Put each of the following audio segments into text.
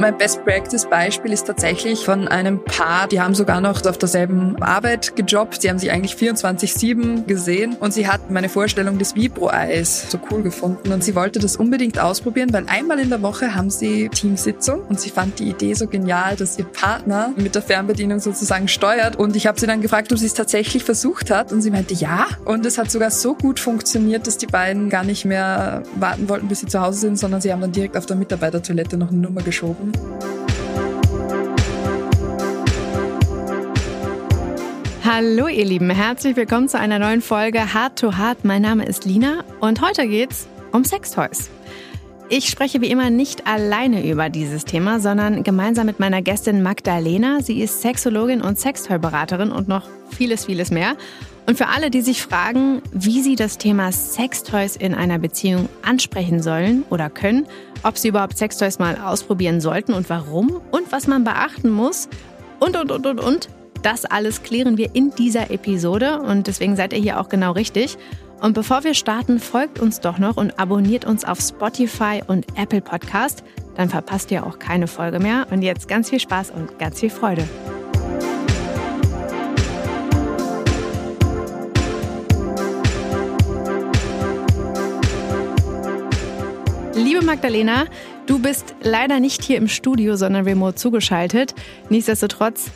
Mein Best Practice Beispiel ist tatsächlich von einem Paar, die haben sogar noch auf derselben Arbeit gejobbt. Sie haben sich eigentlich 24-7 gesehen und sie hat meine Vorstellung des Vibro-Eis so cool gefunden und sie wollte das unbedingt ausprobieren, weil einmal in der Woche haben sie Teamsitzung und sie fand die Idee so genial, dass ihr Partner mit der Fernbedienung sozusagen steuert und ich habe sie dann gefragt, ob sie es tatsächlich versucht hat und sie meinte ja und es hat sogar so gut funktioniert, dass die beiden gar nicht mehr warten wollten, bis sie zu Hause sind, sondern sie haben dann direkt auf der Mitarbeitertoilette noch eine Nummer geschoben. Hallo ihr Lieben, herzlich willkommen zu einer neuen Folge Hard to Hard. Mein Name ist Lina und heute geht's um Sextoys. Ich spreche wie immer nicht alleine über dieses Thema, sondern gemeinsam mit meiner Gästin Magdalena. Sie ist Sexologin und Sextoy-Beraterin und noch vieles, vieles mehr. Und für alle, die sich fragen, wie sie das Thema Sextoys in einer Beziehung ansprechen sollen oder können, ob sie überhaupt Sextoys mal ausprobieren sollten und warum und was man beachten muss und, und, und, und, und, das alles klären wir in dieser Episode und deswegen seid ihr hier auch genau richtig. Und bevor wir starten, folgt uns doch noch und abonniert uns auf Spotify und Apple Podcast. Dann verpasst ihr auch keine Folge mehr. Und jetzt ganz viel Spaß und ganz viel Freude. Liebe Magdalena, du bist leider nicht hier im Studio, sondern remote zugeschaltet. Nichtsdestotrotz,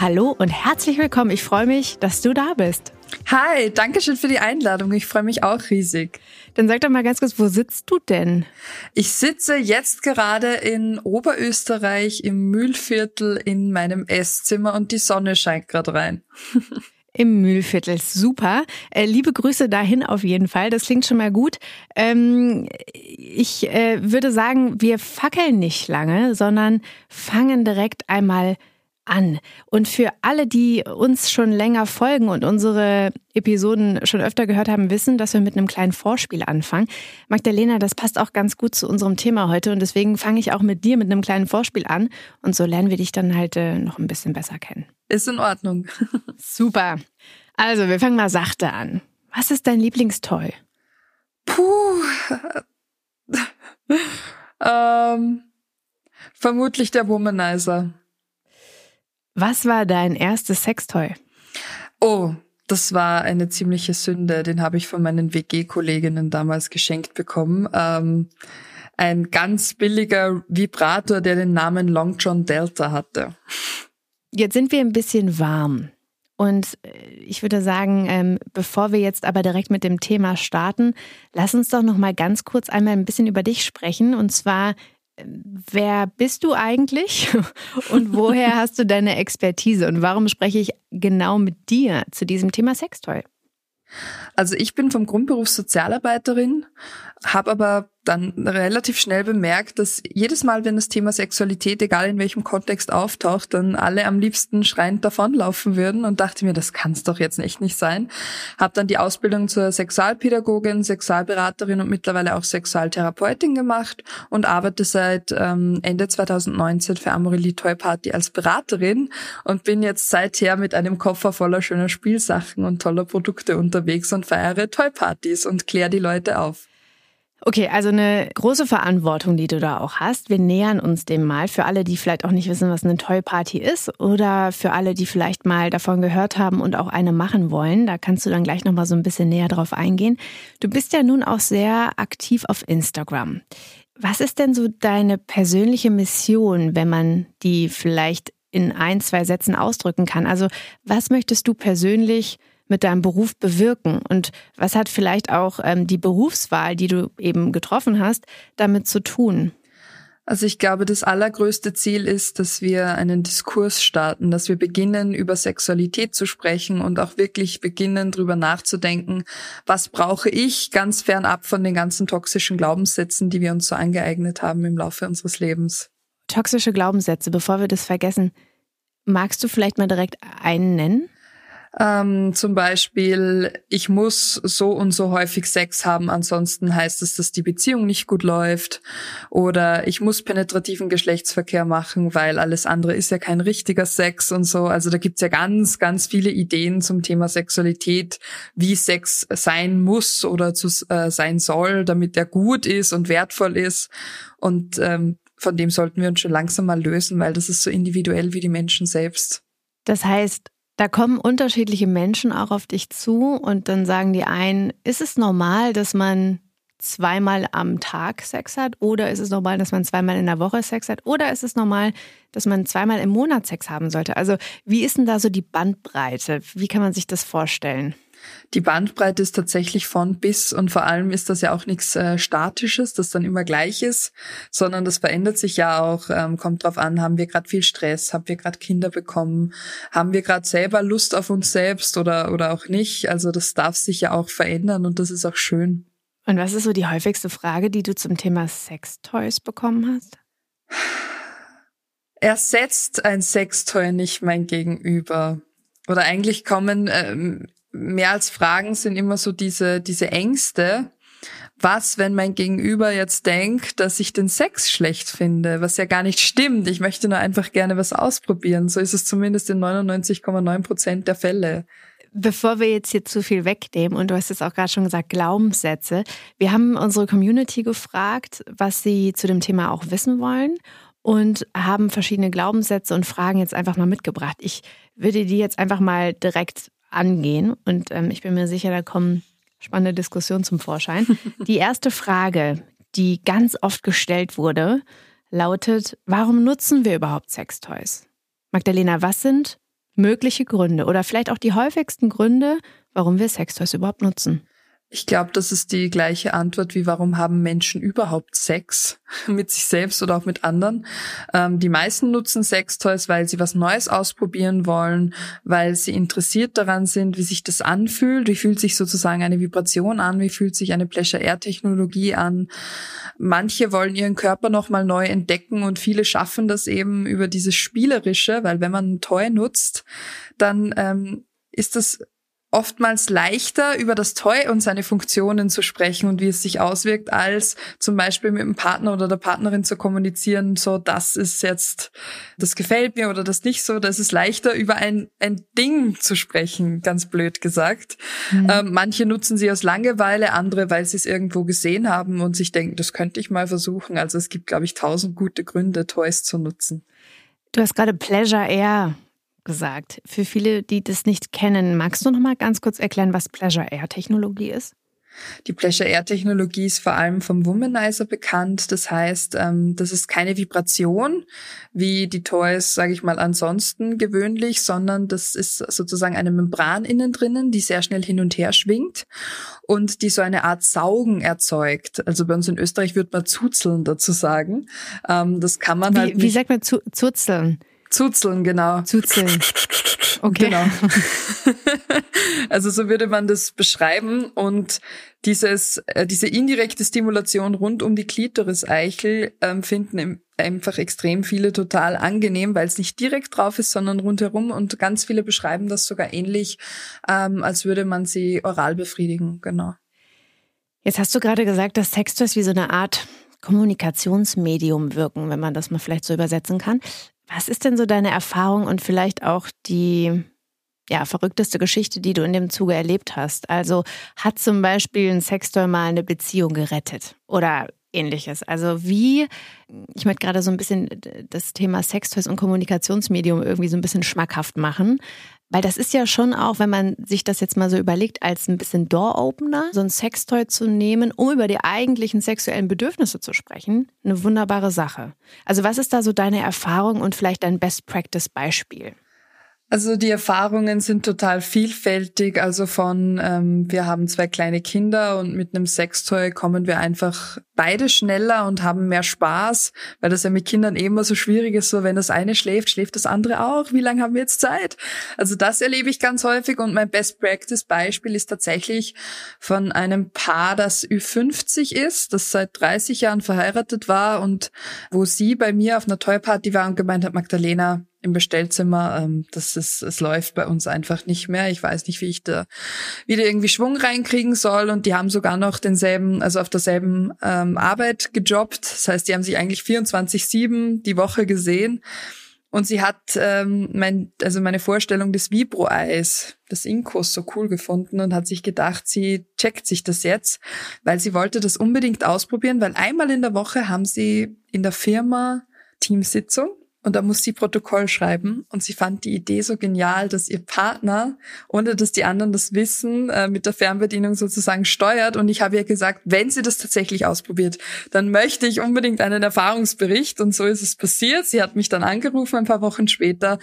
hallo und herzlich willkommen. Ich freue mich, dass du da bist. Hi, danke schön für die Einladung. Ich freue mich auch riesig. Dann sag doch mal ganz kurz, wo sitzt du denn? Ich sitze jetzt gerade in Oberösterreich im Mühlviertel in meinem Esszimmer und die Sonne scheint gerade rein. Im Mühlviertel, super. Äh, liebe Grüße dahin auf jeden Fall. Das klingt schon mal gut. Ähm, ich äh, würde sagen, wir fackeln nicht lange, sondern fangen direkt einmal an. Und für alle, die uns schon länger folgen und unsere Episoden schon öfter gehört haben, wissen, dass wir mit einem kleinen Vorspiel anfangen. Magdalena, das passt auch ganz gut zu unserem Thema heute und deswegen fange ich auch mit dir mit einem kleinen Vorspiel an und so lernen wir dich dann halt äh, noch ein bisschen besser kennen. Ist in Ordnung. Super. Also, wir fangen mal sachte an. Was ist dein Lieblingstoy? Puh. ähm, vermutlich der Womanizer. Was war dein erstes Sextoy? Oh, das war eine ziemliche Sünde. Den habe ich von meinen WG-Kolleginnen damals geschenkt bekommen. Ähm, ein ganz billiger Vibrator, der den Namen Long John Delta hatte. Jetzt sind wir ein bisschen warm. Und äh, ich würde sagen, ähm, bevor wir jetzt aber direkt mit dem Thema starten, lass uns doch noch mal ganz kurz einmal ein bisschen über dich sprechen. Und zwar, wer bist du eigentlich und woher hast du deine Expertise und warum spreche ich genau mit dir zu diesem Thema Sextoy? Also ich bin vom Grundberuf Sozialarbeiterin, habe aber dann relativ schnell bemerkt, dass jedes Mal, wenn das Thema Sexualität, egal in welchem Kontext auftaucht, dann alle am liebsten schreiend davonlaufen würden und dachte mir, das kann es doch jetzt echt nicht sein. Habe dann die Ausbildung zur Sexualpädagogin, Sexualberaterin und mittlerweile auch Sexualtherapeutin gemacht und arbeite seit ähm, Ende 2019 für Amorelie Toy Party als Beraterin und bin jetzt seither mit einem Koffer voller schöner Spielsachen und toller Produkte unterwegs und feiere Toy Partys und kläre die Leute auf. Okay, also eine große Verantwortung, die du da auch hast. Wir nähern uns dem mal für alle, die vielleicht auch nicht wissen, was eine Toy Party ist oder für alle, die vielleicht mal davon gehört haben und auch eine machen wollen. Da kannst du dann gleich noch mal so ein bisschen näher drauf eingehen. Du bist ja nun auch sehr aktiv auf Instagram. Was ist denn so deine persönliche Mission, wenn man die vielleicht in ein, zwei Sätzen ausdrücken kann? Also, was möchtest du persönlich mit deinem Beruf bewirken? Und was hat vielleicht auch ähm, die Berufswahl, die du eben getroffen hast, damit zu tun? Also ich glaube, das allergrößte Ziel ist, dass wir einen Diskurs starten, dass wir beginnen, über Sexualität zu sprechen und auch wirklich beginnen, darüber nachzudenken, was brauche ich ganz fernab von den ganzen toxischen Glaubenssätzen, die wir uns so angeeignet haben im Laufe unseres Lebens. Toxische Glaubenssätze, bevor wir das vergessen, magst du vielleicht mal direkt einen nennen? Ähm, zum Beispiel, ich muss so und so häufig Sex haben, ansonsten heißt es, dass die Beziehung nicht gut läuft. Oder ich muss penetrativen Geschlechtsverkehr machen, weil alles andere ist ja kein richtiger Sex und so. Also da gibt's ja ganz, ganz viele Ideen zum Thema Sexualität, wie Sex sein muss oder zu, äh, sein soll, damit er gut ist und wertvoll ist. Und ähm, von dem sollten wir uns schon langsam mal lösen, weil das ist so individuell wie die Menschen selbst. Das heißt, da kommen unterschiedliche Menschen auch auf dich zu und dann sagen die einen, ist es normal, dass man zweimal am Tag Sex hat oder ist es normal, dass man zweimal in der Woche Sex hat oder ist es normal, dass man zweimal im Monat Sex haben sollte? Also wie ist denn da so die Bandbreite? Wie kann man sich das vorstellen? Die Bandbreite ist tatsächlich von bis und vor allem ist das ja auch nichts äh, Statisches, das dann immer gleich ist, sondern das verändert sich ja auch, ähm, kommt drauf an, haben wir gerade viel Stress, haben wir gerade Kinder bekommen, haben wir gerade selber Lust auf uns selbst oder, oder auch nicht. Also das darf sich ja auch verändern und das ist auch schön. Und was ist so die häufigste Frage, die du zum Thema Sextoys bekommen hast? Ersetzt ein Sextoy nicht mein Gegenüber? Oder eigentlich kommen ähm, mehr als Fragen sind immer so diese, diese Ängste. Was, wenn mein Gegenüber jetzt denkt, dass ich den Sex schlecht finde, was ja gar nicht stimmt. Ich möchte nur einfach gerne was ausprobieren. So ist es zumindest in 99,9 Prozent der Fälle. Bevor wir jetzt hier zu viel wegnehmen, und du hast es auch gerade schon gesagt, Glaubenssätze. Wir haben unsere Community gefragt, was sie zu dem Thema auch wissen wollen und haben verschiedene Glaubenssätze und Fragen jetzt einfach mal mitgebracht. Ich würde die jetzt einfach mal direkt angehen. Und ähm, ich bin mir sicher, da kommen spannende Diskussionen zum Vorschein. Die erste Frage, die ganz oft gestellt wurde, lautet, warum nutzen wir überhaupt Sextoys? Magdalena, was sind mögliche Gründe oder vielleicht auch die häufigsten Gründe, warum wir Sextoys überhaupt nutzen? Ich glaube, das ist die gleiche Antwort wie warum haben Menschen überhaupt Sex mit sich selbst oder auch mit anderen. Ähm, die meisten nutzen Sextoys, weil sie was Neues ausprobieren wollen, weil sie interessiert daran sind, wie sich das anfühlt, wie fühlt sich sozusagen eine Vibration an, wie fühlt sich eine Pleasure-Air-Technologie an. Manche wollen ihren Körper nochmal neu entdecken und viele schaffen das eben über dieses Spielerische, weil wenn man ein Toy nutzt, dann ähm, ist das oftmals leichter, über das Toy und seine Funktionen zu sprechen und wie es sich auswirkt, als zum Beispiel mit dem Partner oder der Partnerin zu kommunizieren, so das ist jetzt, das gefällt mir oder das nicht so. Das ist leichter, über ein, ein Ding zu sprechen, ganz blöd gesagt. Mhm. Ähm, manche nutzen sie aus Langeweile, andere, weil sie es irgendwo gesehen haben und sich denken, das könnte ich mal versuchen. Also es gibt, glaube ich, tausend gute Gründe, Toys zu nutzen. Du hast gerade Pleasure Air gesagt. Für viele, die das nicht kennen, magst du noch mal ganz kurz erklären, was Pleasure Air Technologie ist? Die Pleasure Air Technologie ist vor allem vom Womanizer bekannt. Das heißt, ähm, das ist keine Vibration wie die Toys, sage ich mal, ansonsten gewöhnlich, sondern das ist sozusagen eine Membran innen drinnen, die sehr schnell hin und her schwingt und die so eine Art Saugen erzeugt. Also bei uns in Österreich würde man zuzeln dazu sagen. Ähm, das kann man wie, halt. Wie sagt man zu, zuzeln? Zuzeln, genau. Zuzeln. Okay. Genau. also so würde man das beschreiben und dieses, äh, diese indirekte Stimulation rund um die Klitoris-Eichel ähm, finden einfach extrem viele total angenehm, weil es nicht direkt drauf ist, sondern rundherum und ganz viele beschreiben das sogar ähnlich, ähm, als würde man sie oral befriedigen, genau. Jetzt hast du gerade gesagt, dass Sextoys wie so eine Art Kommunikationsmedium wirken, wenn man das mal vielleicht so übersetzen kann. Was ist denn so deine Erfahrung und vielleicht auch die ja, verrückteste Geschichte, die du in dem Zuge erlebt hast? Also hat zum Beispiel ein Sextoy mal eine Beziehung gerettet oder ähnliches? Also wie, ich möchte gerade so ein bisschen das Thema Sextoys und Kommunikationsmedium irgendwie so ein bisschen schmackhaft machen. Weil das ist ja schon auch, wenn man sich das jetzt mal so überlegt, als ein bisschen Door-Opener, so ein Sextoy zu nehmen, um über die eigentlichen sexuellen Bedürfnisse zu sprechen, eine wunderbare Sache. Also was ist da so deine Erfahrung und vielleicht dein Best-Practice-Beispiel? Also die Erfahrungen sind total vielfältig. Also von ähm, wir haben zwei kleine Kinder und mit einem Sextoy kommen wir einfach beide schneller und haben mehr Spaß, weil das ja mit Kindern eh immer so schwierig ist. So wenn das eine schläft, schläft das andere auch. Wie lange haben wir jetzt Zeit? Also das erlebe ich ganz häufig und mein Best Practice Beispiel ist tatsächlich von einem Paar, das Ü50 ist, das seit 30 Jahren verheiratet war und wo sie bei mir auf einer Toy-Party war und gemeint hat, Magdalena, im Bestellzimmer. Ähm, das ist, es läuft bei uns einfach nicht mehr. Ich weiß nicht, wie ich da wieder irgendwie Schwung reinkriegen soll. Und die haben sogar noch denselben, also auf derselben ähm, Arbeit gejobbt. Das heißt, die haben sich eigentlich 24-7 die Woche gesehen. Und sie hat ähm, mein, also meine Vorstellung des Vibro-Eis, des Inkos so cool gefunden und hat sich gedacht, sie checkt sich das jetzt, weil sie wollte das unbedingt ausprobieren, weil einmal in der Woche haben sie in der Firma Teamsitzung und da muss sie Protokoll schreiben. Und sie fand die Idee so genial, dass ihr Partner, ohne dass die anderen das wissen, äh, mit der Fernbedienung sozusagen steuert. Und ich habe ihr gesagt, wenn sie das tatsächlich ausprobiert, dann möchte ich unbedingt einen Erfahrungsbericht. Und so ist es passiert. Sie hat mich dann angerufen ein paar Wochen später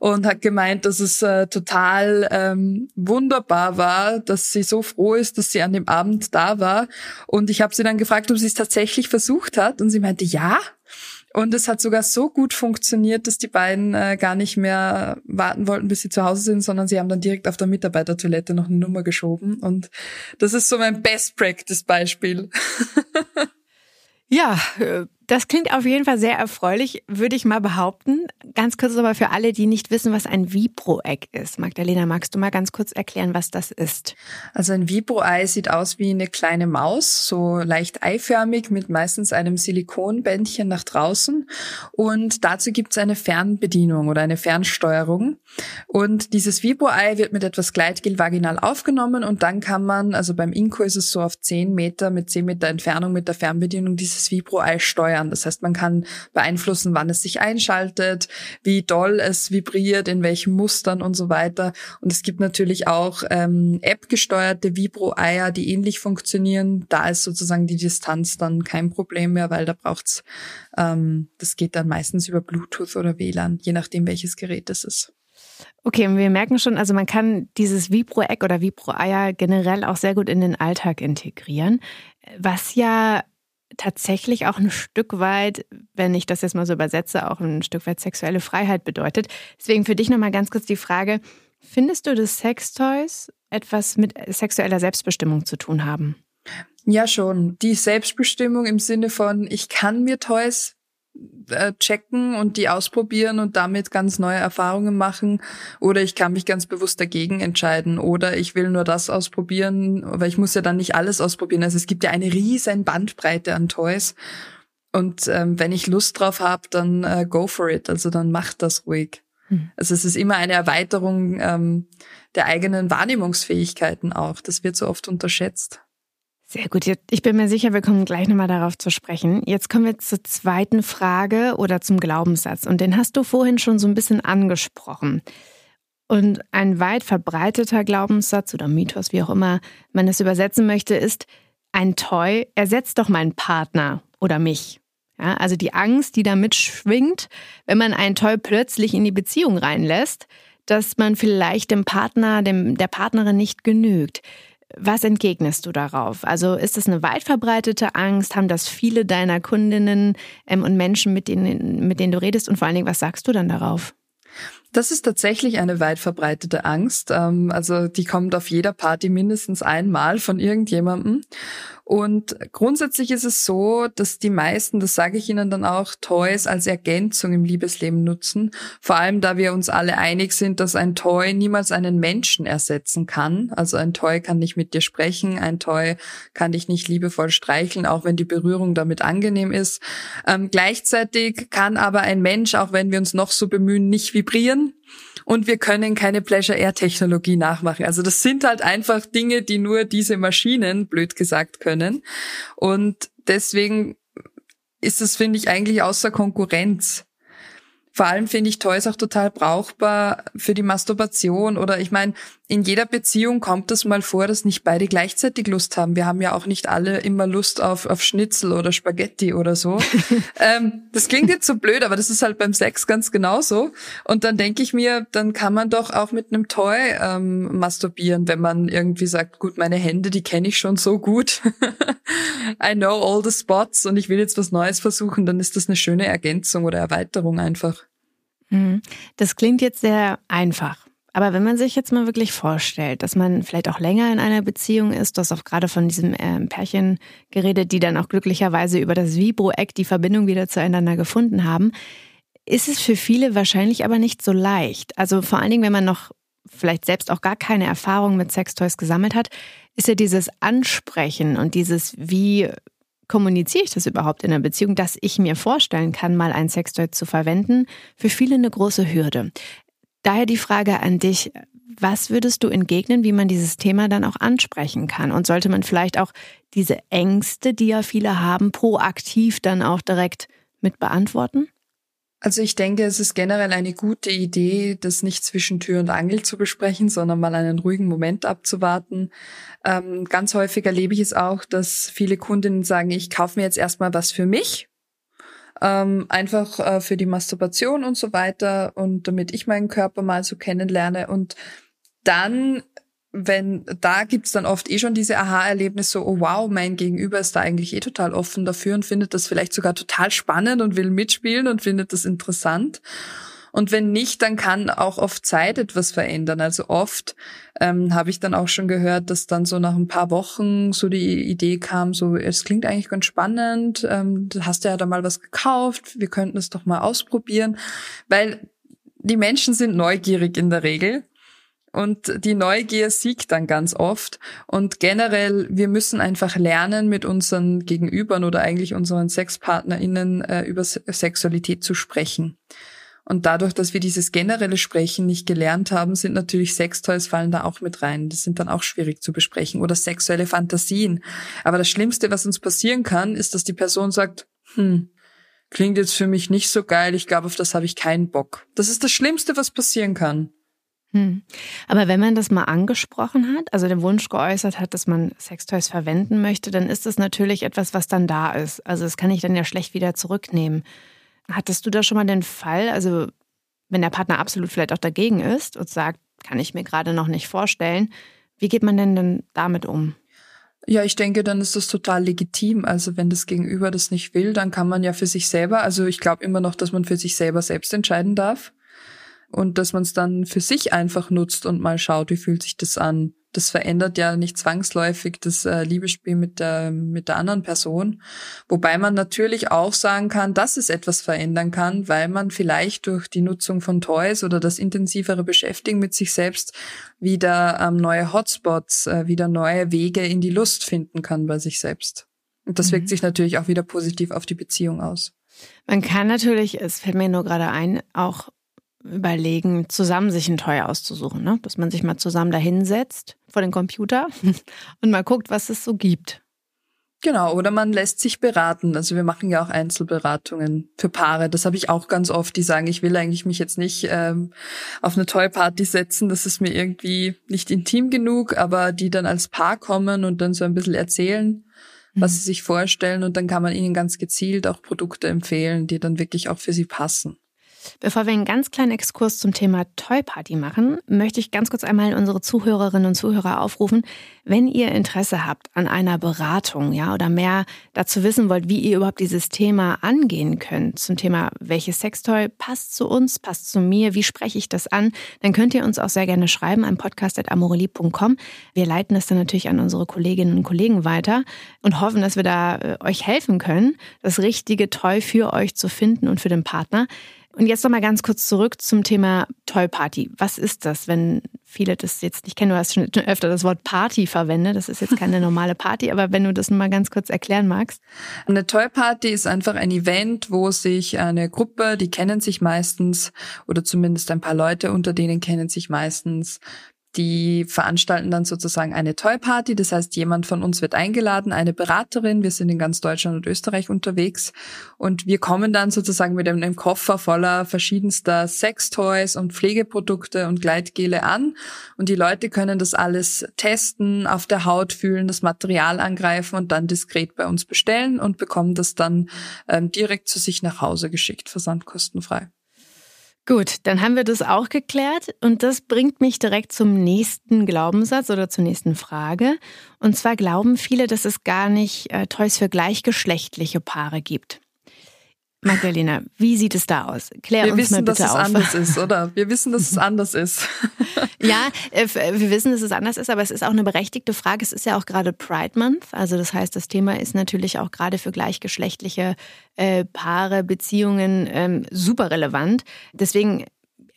und hat gemeint, dass es äh, total ähm, wunderbar war, dass sie so froh ist, dass sie an dem Abend da war. Und ich habe sie dann gefragt, ob sie es tatsächlich versucht hat. Und sie meinte, ja, und es hat sogar so gut funktioniert, dass die beiden äh, gar nicht mehr warten wollten, bis sie zu Hause sind, sondern sie haben dann direkt auf der Mitarbeitertoilette noch eine Nummer geschoben. Und das ist so mein Best Practice Beispiel. Ja, äh, das klingt auf jeden Fall sehr erfreulich, würde ich mal behaupten. Ganz kurz aber für alle, die nicht wissen, was ein Vibro-Egg ist. Magdalena, magst du mal ganz kurz erklären, was das ist? Also ein Vibro-Ei sieht aus wie eine kleine Maus, so leicht eiförmig mit meistens einem Silikonbändchen nach draußen. Und dazu gibt es eine Fernbedienung oder eine Fernsteuerung. Und dieses Vibro-Ei wird mit etwas Gleitgel vaginal aufgenommen und dann kann man, also beim Inko ist es so auf 10 Meter, mit 10 Meter Entfernung mit der Fernbedienung dieses Vibro-Ei steuern steuern. Das heißt, man kann beeinflussen, wann es sich einschaltet, wie doll es vibriert, in welchen Mustern und so weiter. Und es gibt natürlich auch ähm, App-gesteuerte Vibro-Eier, die ähnlich funktionieren. Da ist sozusagen die Distanz dann kein Problem mehr, weil da braucht's, ähm, das geht dann meistens über Bluetooth oder WLAN, je nachdem welches Gerät es ist. Okay, und wir merken schon, also man kann dieses Vibro-Eck oder Vibro-Eier generell auch sehr gut in den Alltag integrieren, was ja tatsächlich auch ein Stück weit, wenn ich das jetzt mal so übersetze, auch ein Stück weit sexuelle Freiheit bedeutet. Deswegen für dich nochmal ganz kurz die Frage, findest du, dass Sextoys etwas mit sexueller Selbstbestimmung zu tun haben? Ja, schon. Die Selbstbestimmung im Sinne von, ich kann mir Toys äh, checken und die ausprobieren und damit ganz neue Erfahrungen machen. Oder ich kann mich ganz bewusst dagegen entscheiden. Oder ich will nur das ausprobieren, weil ich muss ja dann nicht alles ausprobieren. Also es gibt ja eine riesen Bandbreite an Toys. Und ähm, wenn ich Lust drauf habe, dann äh, go for it. Also dann macht das ruhig. Hm. Also es ist immer eine Erweiterung ähm, der eigenen Wahrnehmungsfähigkeiten auch. Das wird so oft unterschätzt. Sehr gut. Ich bin mir sicher, wir kommen gleich nochmal darauf zu sprechen. Jetzt kommen wir zur zweiten Frage oder zum Glaubenssatz. Und den hast du vorhin schon so ein bisschen angesprochen. Und ein weit verbreiteter Glaubenssatz oder Mythos, wie auch immer man es übersetzen möchte, ist, ein Toy ersetzt doch meinen Partner oder mich. Ja, also die Angst, die da mitschwingt, wenn man ein Toy plötzlich in die Beziehung reinlässt, dass man vielleicht dem Partner, dem, der Partnerin nicht genügt. Was entgegnest du darauf? Also ist das eine weit verbreitete Angst? Haben das viele deiner Kundinnen ähm, und Menschen, mit denen, mit denen du redest? Und vor allen Dingen, was sagst du dann darauf? Das ist tatsächlich eine weit verbreitete Angst. Ähm, also die kommt auf jeder Party mindestens einmal von irgendjemandem. Und grundsätzlich ist es so, dass die meisten, das sage ich Ihnen dann auch, Toys als Ergänzung im Liebesleben nutzen. Vor allem, da wir uns alle einig sind, dass ein Toy niemals einen Menschen ersetzen kann. Also ein Toy kann nicht mit dir sprechen, ein Toy kann dich nicht liebevoll streicheln, auch wenn die Berührung damit angenehm ist. Ähm, gleichzeitig kann aber ein Mensch, auch wenn wir uns noch so bemühen, nicht vibrieren und wir können keine Pleasure-Air-Technologie nachmachen. Also das sind halt einfach Dinge, die nur diese Maschinen, blöd gesagt, können. Und deswegen ist es, finde ich, eigentlich außer Konkurrenz. Vor allem finde ich Toys auch total brauchbar für die Masturbation oder ich meine, in jeder Beziehung kommt es mal vor, dass nicht beide gleichzeitig Lust haben. Wir haben ja auch nicht alle immer Lust auf, auf Schnitzel oder Spaghetti oder so. ähm, das klingt jetzt so blöd, aber das ist halt beim Sex ganz genauso. Und dann denke ich mir, dann kann man doch auch mit einem Toy ähm, masturbieren, wenn man irgendwie sagt, gut, meine Hände, die kenne ich schon so gut. I know all the spots und ich will jetzt was Neues versuchen, dann ist das eine schöne Ergänzung oder Erweiterung einfach. Mhm. Das klingt jetzt sehr einfach. Aber wenn man sich jetzt mal wirklich vorstellt, dass man vielleicht auch länger in einer Beziehung ist, du hast auch gerade von diesem äh, Pärchen geredet, die dann auch glücklicherweise über das Vibro-Eck die Verbindung wieder zueinander gefunden haben, ist es für viele wahrscheinlich aber nicht so leicht. Also vor allen Dingen, wenn man noch vielleicht selbst auch gar keine Erfahrung mit Sextoys gesammelt hat, ist ja dieses Ansprechen und dieses, wie kommuniziere ich das überhaupt in einer Beziehung, dass ich mir vorstellen kann, mal ein Sextoy zu verwenden, für viele eine große Hürde. Daher die Frage an dich, Was würdest du entgegnen, wie man dieses Thema dann auch ansprechen kann? Und sollte man vielleicht auch diese Ängste, die ja viele haben, proaktiv dann auch direkt mit beantworten? Also ich denke, es ist generell eine gute Idee, das nicht zwischen Tür und Angel zu besprechen, sondern mal einen ruhigen Moment abzuwarten. Ähm, ganz häufig erlebe ich es auch, dass viele Kundinnen sagen, ich kaufe mir jetzt erstmal was für mich, ähm, einfach äh, für die Masturbation und so weiter und damit ich meinen Körper mal so kennenlerne und dann wenn da gibt's dann oft eh schon diese Aha-Erlebnisse, so, oh wow, mein Gegenüber ist da eigentlich eh total offen dafür und findet das vielleicht sogar total spannend und will mitspielen und findet das interessant. Und wenn nicht, dann kann auch oft Zeit etwas verändern. Also oft ähm, habe ich dann auch schon gehört, dass dann so nach ein paar Wochen so die Idee kam, so es klingt eigentlich ganz spannend, ähm, du hast ja da mal was gekauft, wir könnten es doch mal ausprobieren, weil die Menschen sind neugierig in der Regel und die Neugier siegt dann ganz oft. Und generell, wir müssen einfach lernen, mit unseren Gegenübern oder eigentlich unseren SexpartnerInnen äh, über Sexualität zu sprechen. Und dadurch, dass wir dieses generelle Sprechen nicht gelernt haben, sind natürlich Sextoys fallen da auch mit rein. Das sind dann auch schwierig zu besprechen. Oder sexuelle Fantasien. Aber das Schlimmste, was uns passieren kann, ist, dass die Person sagt, hm, klingt jetzt für mich nicht so geil, ich glaube, auf das habe ich keinen Bock. Das ist das Schlimmste, was passieren kann. Hm. Aber wenn man das mal angesprochen hat, also den Wunsch geäußert hat, dass man Sextoys verwenden möchte, dann ist das natürlich etwas, was dann da ist. Also das kann ich dann ja schlecht wieder zurücknehmen. Hattest du da schon mal den Fall, also wenn der Partner absolut vielleicht auch dagegen ist und sagt, kann ich mir gerade noch nicht vorstellen, wie geht man denn dann damit um? Ja, ich denke, dann ist das total legitim. Also wenn das Gegenüber das nicht will, dann kann man ja für sich selber, also ich glaube immer noch, dass man für sich selber selbst entscheiden darf und dass man es dann für sich einfach nutzt und mal schaut, wie fühlt sich das an. Das verändert ja nicht zwangsläufig das äh, Liebesspiel mit der, mit der anderen Person. Wobei man natürlich auch sagen kann, dass es etwas verändern kann, weil man vielleicht durch die Nutzung von Toys oder das intensivere Beschäftigen mit sich selbst wieder ähm, neue Hotspots, äh, wieder neue Wege in die Lust finden kann bei sich selbst. Und das mhm. wirkt sich natürlich auch wieder positiv auf die Beziehung aus. Man kann natürlich, es fällt mir nur gerade ein, auch überlegen, zusammen sich ein Toy auszusuchen, ne? dass man sich mal zusammen dahinsetzt vor den Computer und mal guckt, was es so gibt. Genau, oder man lässt sich beraten. Also wir machen ja auch Einzelberatungen für Paare. Das habe ich auch ganz oft, die sagen, ich will eigentlich mich jetzt nicht ähm, auf eine Toy-Party setzen, das ist mir irgendwie nicht intim genug, aber die dann als Paar kommen und dann so ein bisschen erzählen, was mhm. sie sich vorstellen und dann kann man ihnen ganz gezielt auch Produkte empfehlen, die dann wirklich auch für sie passen. Bevor wir einen ganz kleinen Exkurs zum Thema Toy Party machen, möchte ich ganz kurz einmal unsere Zuhörerinnen und Zuhörer aufrufen, wenn ihr Interesse habt an einer Beratung, ja, oder mehr dazu wissen wollt, wie ihr überhaupt dieses Thema angehen könnt, zum Thema, welches Sextoy passt zu uns, passt zu mir, wie spreche ich das an, dann könnt ihr uns auch sehr gerne schreiben an podcast.amorelie.com. Wir leiten das dann natürlich an unsere Kolleginnen und Kollegen weiter und hoffen, dass wir da äh, euch helfen können, das richtige Toy für euch zu finden und für den Partner. Und jetzt nochmal ganz kurz zurück zum Thema Toy Party. Was ist das, wenn viele das jetzt nicht kennen? Du hast schon öfter das Wort Party verwendet. Das ist jetzt keine normale Party, aber wenn du das nochmal ganz kurz erklären magst. Eine Toy Party ist einfach ein Event, wo sich eine Gruppe, die kennen sich meistens, oder zumindest ein paar Leute unter denen kennen sich meistens, die veranstalten dann sozusagen eine Toy Party. Das heißt, jemand von uns wird eingeladen, eine Beraterin. Wir sind in ganz Deutschland und Österreich unterwegs. Und wir kommen dann sozusagen mit einem Koffer voller verschiedenster Sextoys und Pflegeprodukte und Gleitgele an. Und die Leute können das alles testen, auf der Haut fühlen, das Material angreifen und dann diskret bei uns bestellen und bekommen das dann ähm, direkt zu sich nach Hause geschickt, versandkostenfrei. Gut, dann haben wir das auch geklärt und das bringt mich direkt zum nächsten Glaubenssatz oder zur nächsten Frage. Und zwar glauben viele, dass es gar nicht äh, Toys für gleichgeschlechtliche Paare gibt. Magdalena, wie sieht es da aus? Klär wir uns wissen, mal bitte dass es anders ist, oder? Wir wissen, dass es anders ist. ja, äh, wir wissen, dass es anders ist, aber es ist auch eine berechtigte Frage. Es ist ja auch gerade Pride Month. Also das heißt, das Thema ist natürlich auch gerade für gleichgeschlechtliche äh, Paare, Beziehungen ähm, super relevant. Deswegen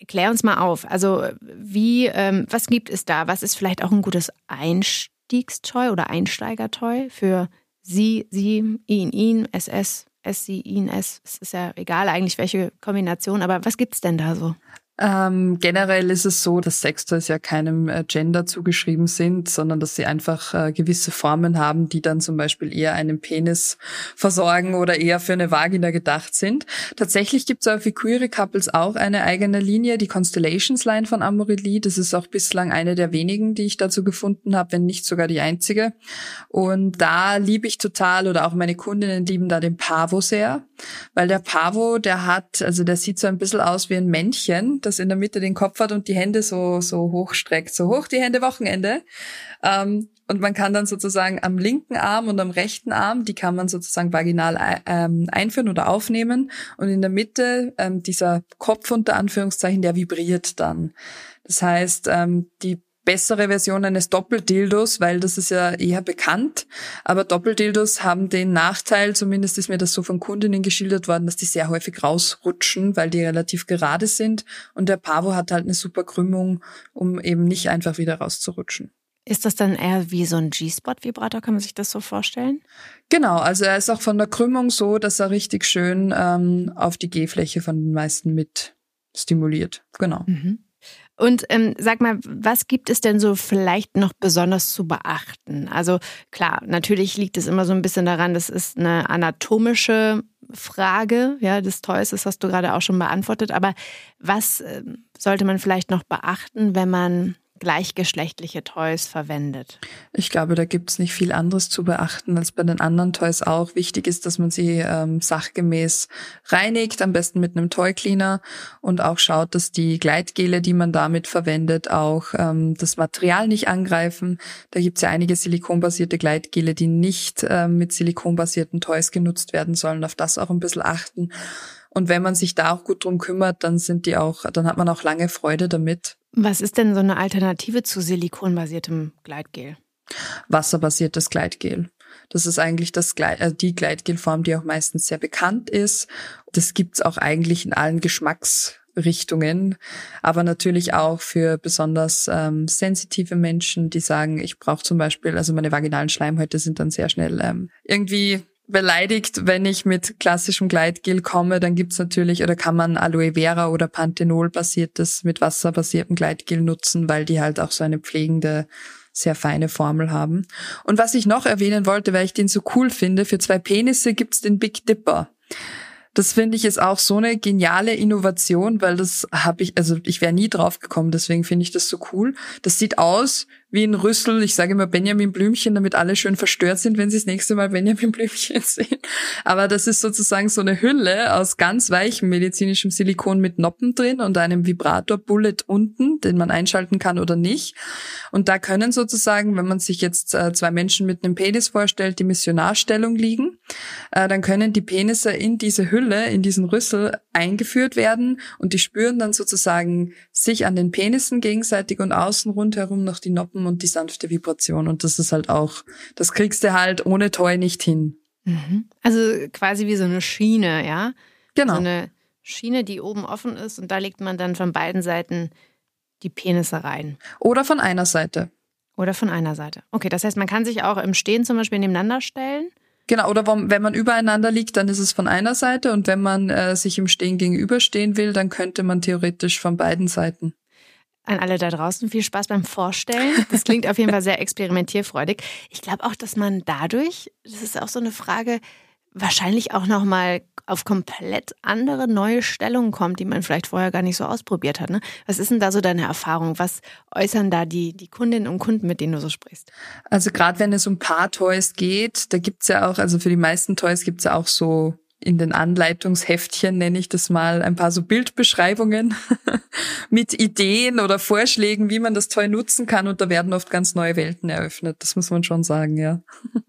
klär uns mal auf. Also wie, ähm, was gibt es da? Was ist vielleicht auch ein gutes Einstiegstoy oder Einsteigertoy für Sie, Sie, ihn, ihn, SS? S, Sie, ihn, S. Es ist ja egal eigentlich, welche Kombination, aber was gibt's denn da so? Ähm, generell ist es so, dass Sextoys ja keinem äh, Gender zugeschrieben sind, sondern dass sie einfach äh, gewisse Formen haben, die dann zum Beispiel eher einen Penis versorgen oder eher für eine Vagina gedacht sind. Tatsächlich gibt es auch für queere Couples auch eine eigene Linie, die Constellations Line von Amorelie. Das ist auch bislang eine der wenigen, die ich dazu gefunden habe, wenn nicht sogar die einzige. Und da liebe ich total oder auch meine Kundinnen lieben da den Pavo sehr, weil der Pavo, der hat, also der sieht so ein bisschen aus wie ein Männchen das in der Mitte den Kopf hat und die Hände so, so hochstreckt. So hoch die Hände Wochenende. Ähm, und man kann dann sozusagen am linken Arm und am rechten Arm, die kann man sozusagen vaginal ähm, einführen oder aufnehmen. Und in der Mitte ähm, dieser Kopf unter Anführungszeichen, der vibriert dann. Das heißt, ähm, die bessere Version eines Doppeldildos, weil das ist ja eher bekannt. Aber Doppeldildos haben den Nachteil, zumindest ist mir das so von Kundinnen geschildert worden, dass die sehr häufig rausrutschen, weil die relativ gerade sind. Und der Pavo hat halt eine super Krümmung, um eben nicht einfach wieder rauszurutschen. Ist das dann eher wie so ein G-Spot-Vibrator? Kann man sich das so vorstellen? Genau, also er ist auch von der Krümmung so, dass er richtig schön ähm, auf die G-Fläche von den meisten mit stimuliert. Genau. Mhm. Und ähm, sag mal, was gibt es denn so vielleicht noch besonders zu beachten? Also klar, natürlich liegt es immer so ein bisschen daran, das ist eine anatomische Frage, ja, des Toys, das hast du gerade auch schon beantwortet. Aber was äh, sollte man vielleicht noch beachten, wenn man gleichgeschlechtliche Toys verwendet? Ich glaube, da gibt es nicht viel anderes zu beachten als bei den anderen Toys auch. Wichtig ist, dass man sie ähm, sachgemäß reinigt, am besten mit einem Toy Cleaner und auch schaut, dass die Gleitgele, die man damit verwendet, auch ähm, das Material nicht angreifen. Da gibt es ja einige silikonbasierte Gleitgele, die nicht ähm, mit silikonbasierten Toys genutzt werden sollen. Auf das auch ein bisschen achten. Und wenn man sich da auch gut drum kümmert, dann sind die auch, dann hat man auch lange Freude damit. Was ist denn so eine Alternative zu silikonbasiertem Gleitgel? Wasserbasiertes Gleitgel. Das ist eigentlich das Gleit, also die Gleitgelform, die auch meistens sehr bekannt ist. Das gibt's auch eigentlich in allen Geschmacksrichtungen, aber natürlich auch für besonders ähm, sensitive Menschen, die sagen, ich brauche zum Beispiel, also meine vaginalen Schleimhäute sind dann sehr schnell ähm, irgendwie beleidigt, wenn ich mit klassischem Gleitgel komme, dann gibt's natürlich oder kann man Aloe Vera oder Panthenol basiertes mit wasserbasiertem Gleitgel nutzen, weil die halt auch so eine pflegende sehr feine Formel haben. Und was ich noch erwähnen wollte, weil ich den so cool finde, für zwei Penisse gibt's den Big Dipper. Das finde ich ist auch so eine geniale Innovation, weil das habe ich, also ich wäre nie drauf gekommen, deswegen finde ich das so cool. Das sieht aus wie ein Rüssel. Ich sage immer Benjamin Blümchen, damit alle schön verstört sind, wenn sie das nächste Mal Benjamin Blümchen sehen. Aber das ist sozusagen so eine Hülle aus ganz weichem medizinischem Silikon mit Noppen drin und einem Vibrator-Bullet unten, den man einschalten kann oder nicht. Und da können sozusagen, wenn man sich jetzt äh, zwei Menschen mit einem Penis vorstellt, die Missionarstellung liegen, äh, dann können die Penisse in diese Hülle, in diesen Rüssel eingeführt werden und die spüren dann sozusagen sich an den Penissen gegenseitig und außen rundherum noch die Noppen und die sanfte Vibration. Und das ist halt auch, das kriegst du halt ohne Toy nicht hin. Mhm. Also quasi wie so eine Schiene, ja? Genau. So eine Schiene, die oben offen ist und da legt man dann von beiden Seiten die Penisse rein. Oder von einer Seite. Oder von einer Seite. Okay, das heißt, man kann sich auch im Stehen zum Beispiel nebeneinander stellen. Genau, oder wenn man übereinander liegt, dann ist es von einer Seite und wenn man äh, sich im Stehen gegenüberstehen will, dann könnte man theoretisch von beiden Seiten. An alle da draußen viel Spaß beim Vorstellen. Das klingt auf jeden Fall sehr experimentierfreudig. Ich glaube auch, dass man dadurch, das ist auch so eine Frage, wahrscheinlich auch noch mal auf komplett andere neue Stellungen kommt, die man vielleicht vorher gar nicht so ausprobiert hat. Ne? Was ist denn da so deine Erfahrung? Was äußern da die, die Kundinnen und Kunden, mit denen du so sprichst? Also gerade wenn es um Paar-Toys geht, da gibt's ja auch, also für die meisten Toys gibt's ja auch so in den Anleitungsheftchen nenne ich das mal ein paar so Bildbeschreibungen mit Ideen oder Vorschlägen, wie man das Toy nutzen kann und da werden oft ganz neue Welten eröffnet. Das muss man schon sagen, ja.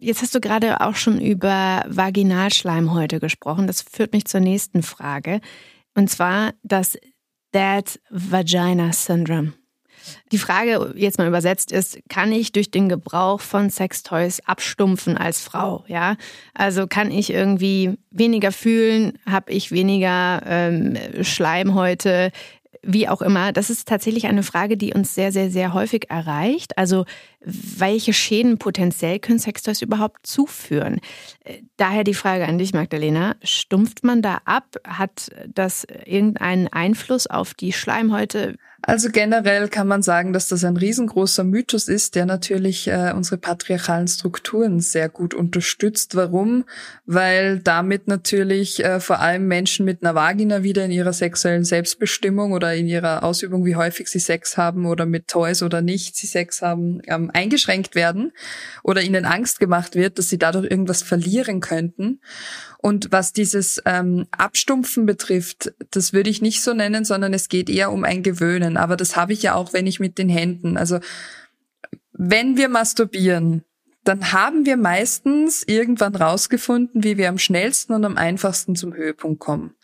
Jetzt hast du gerade auch schon über Vaginalschleim heute gesprochen. Das führt mich zur nächsten Frage. Und zwar das Dead Vagina Syndrome. Die Frage jetzt mal übersetzt ist, kann ich durch den Gebrauch von Sextoys abstumpfen als Frau? Ja, also kann ich irgendwie weniger fühlen, habe ich weniger ähm, Schleimhäute, wie auch immer, das ist tatsächlich eine Frage, die uns sehr, sehr, sehr häufig erreicht. Also, welche Schäden potenziell können Sextoys überhaupt zuführen? Daher die Frage an dich, Magdalena. Stumpft man da ab? Hat das irgendeinen Einfluss auf die Schleimhäute? Also generell kann man sagen, dass das ein riesengroßer Mythos ist, der natürlich äh, unsere patriarchalen Strukturen sehr gut unterstützt. Warum? Weil damit natürlich äh, vor allem Menschen mit einer Vagina wieder in ihrer sexuellen Selbstbestimmung oder in ihrer Ausübung, wie häufig sie Sex haben oder mit Toys oder nicht sie Sex haben, ähm, eingeschränkt werden oder ihnen Angst gemacht wird, dass sie dadurch irgendwas verlieren könnten. Und was dieses ähm, Abstumpfen betrifft, das würde ich nicht so nennen, sondern es geht eher um ein Gewöhnen. Aber das habe ich ja auch, wenn ich mit den Händen. Also wenn wir masturbieren, dann haben wir meistens irgendwann rausgefunden, wie wir am schnellsten und am einfachsten zum Höhepunkt kommen.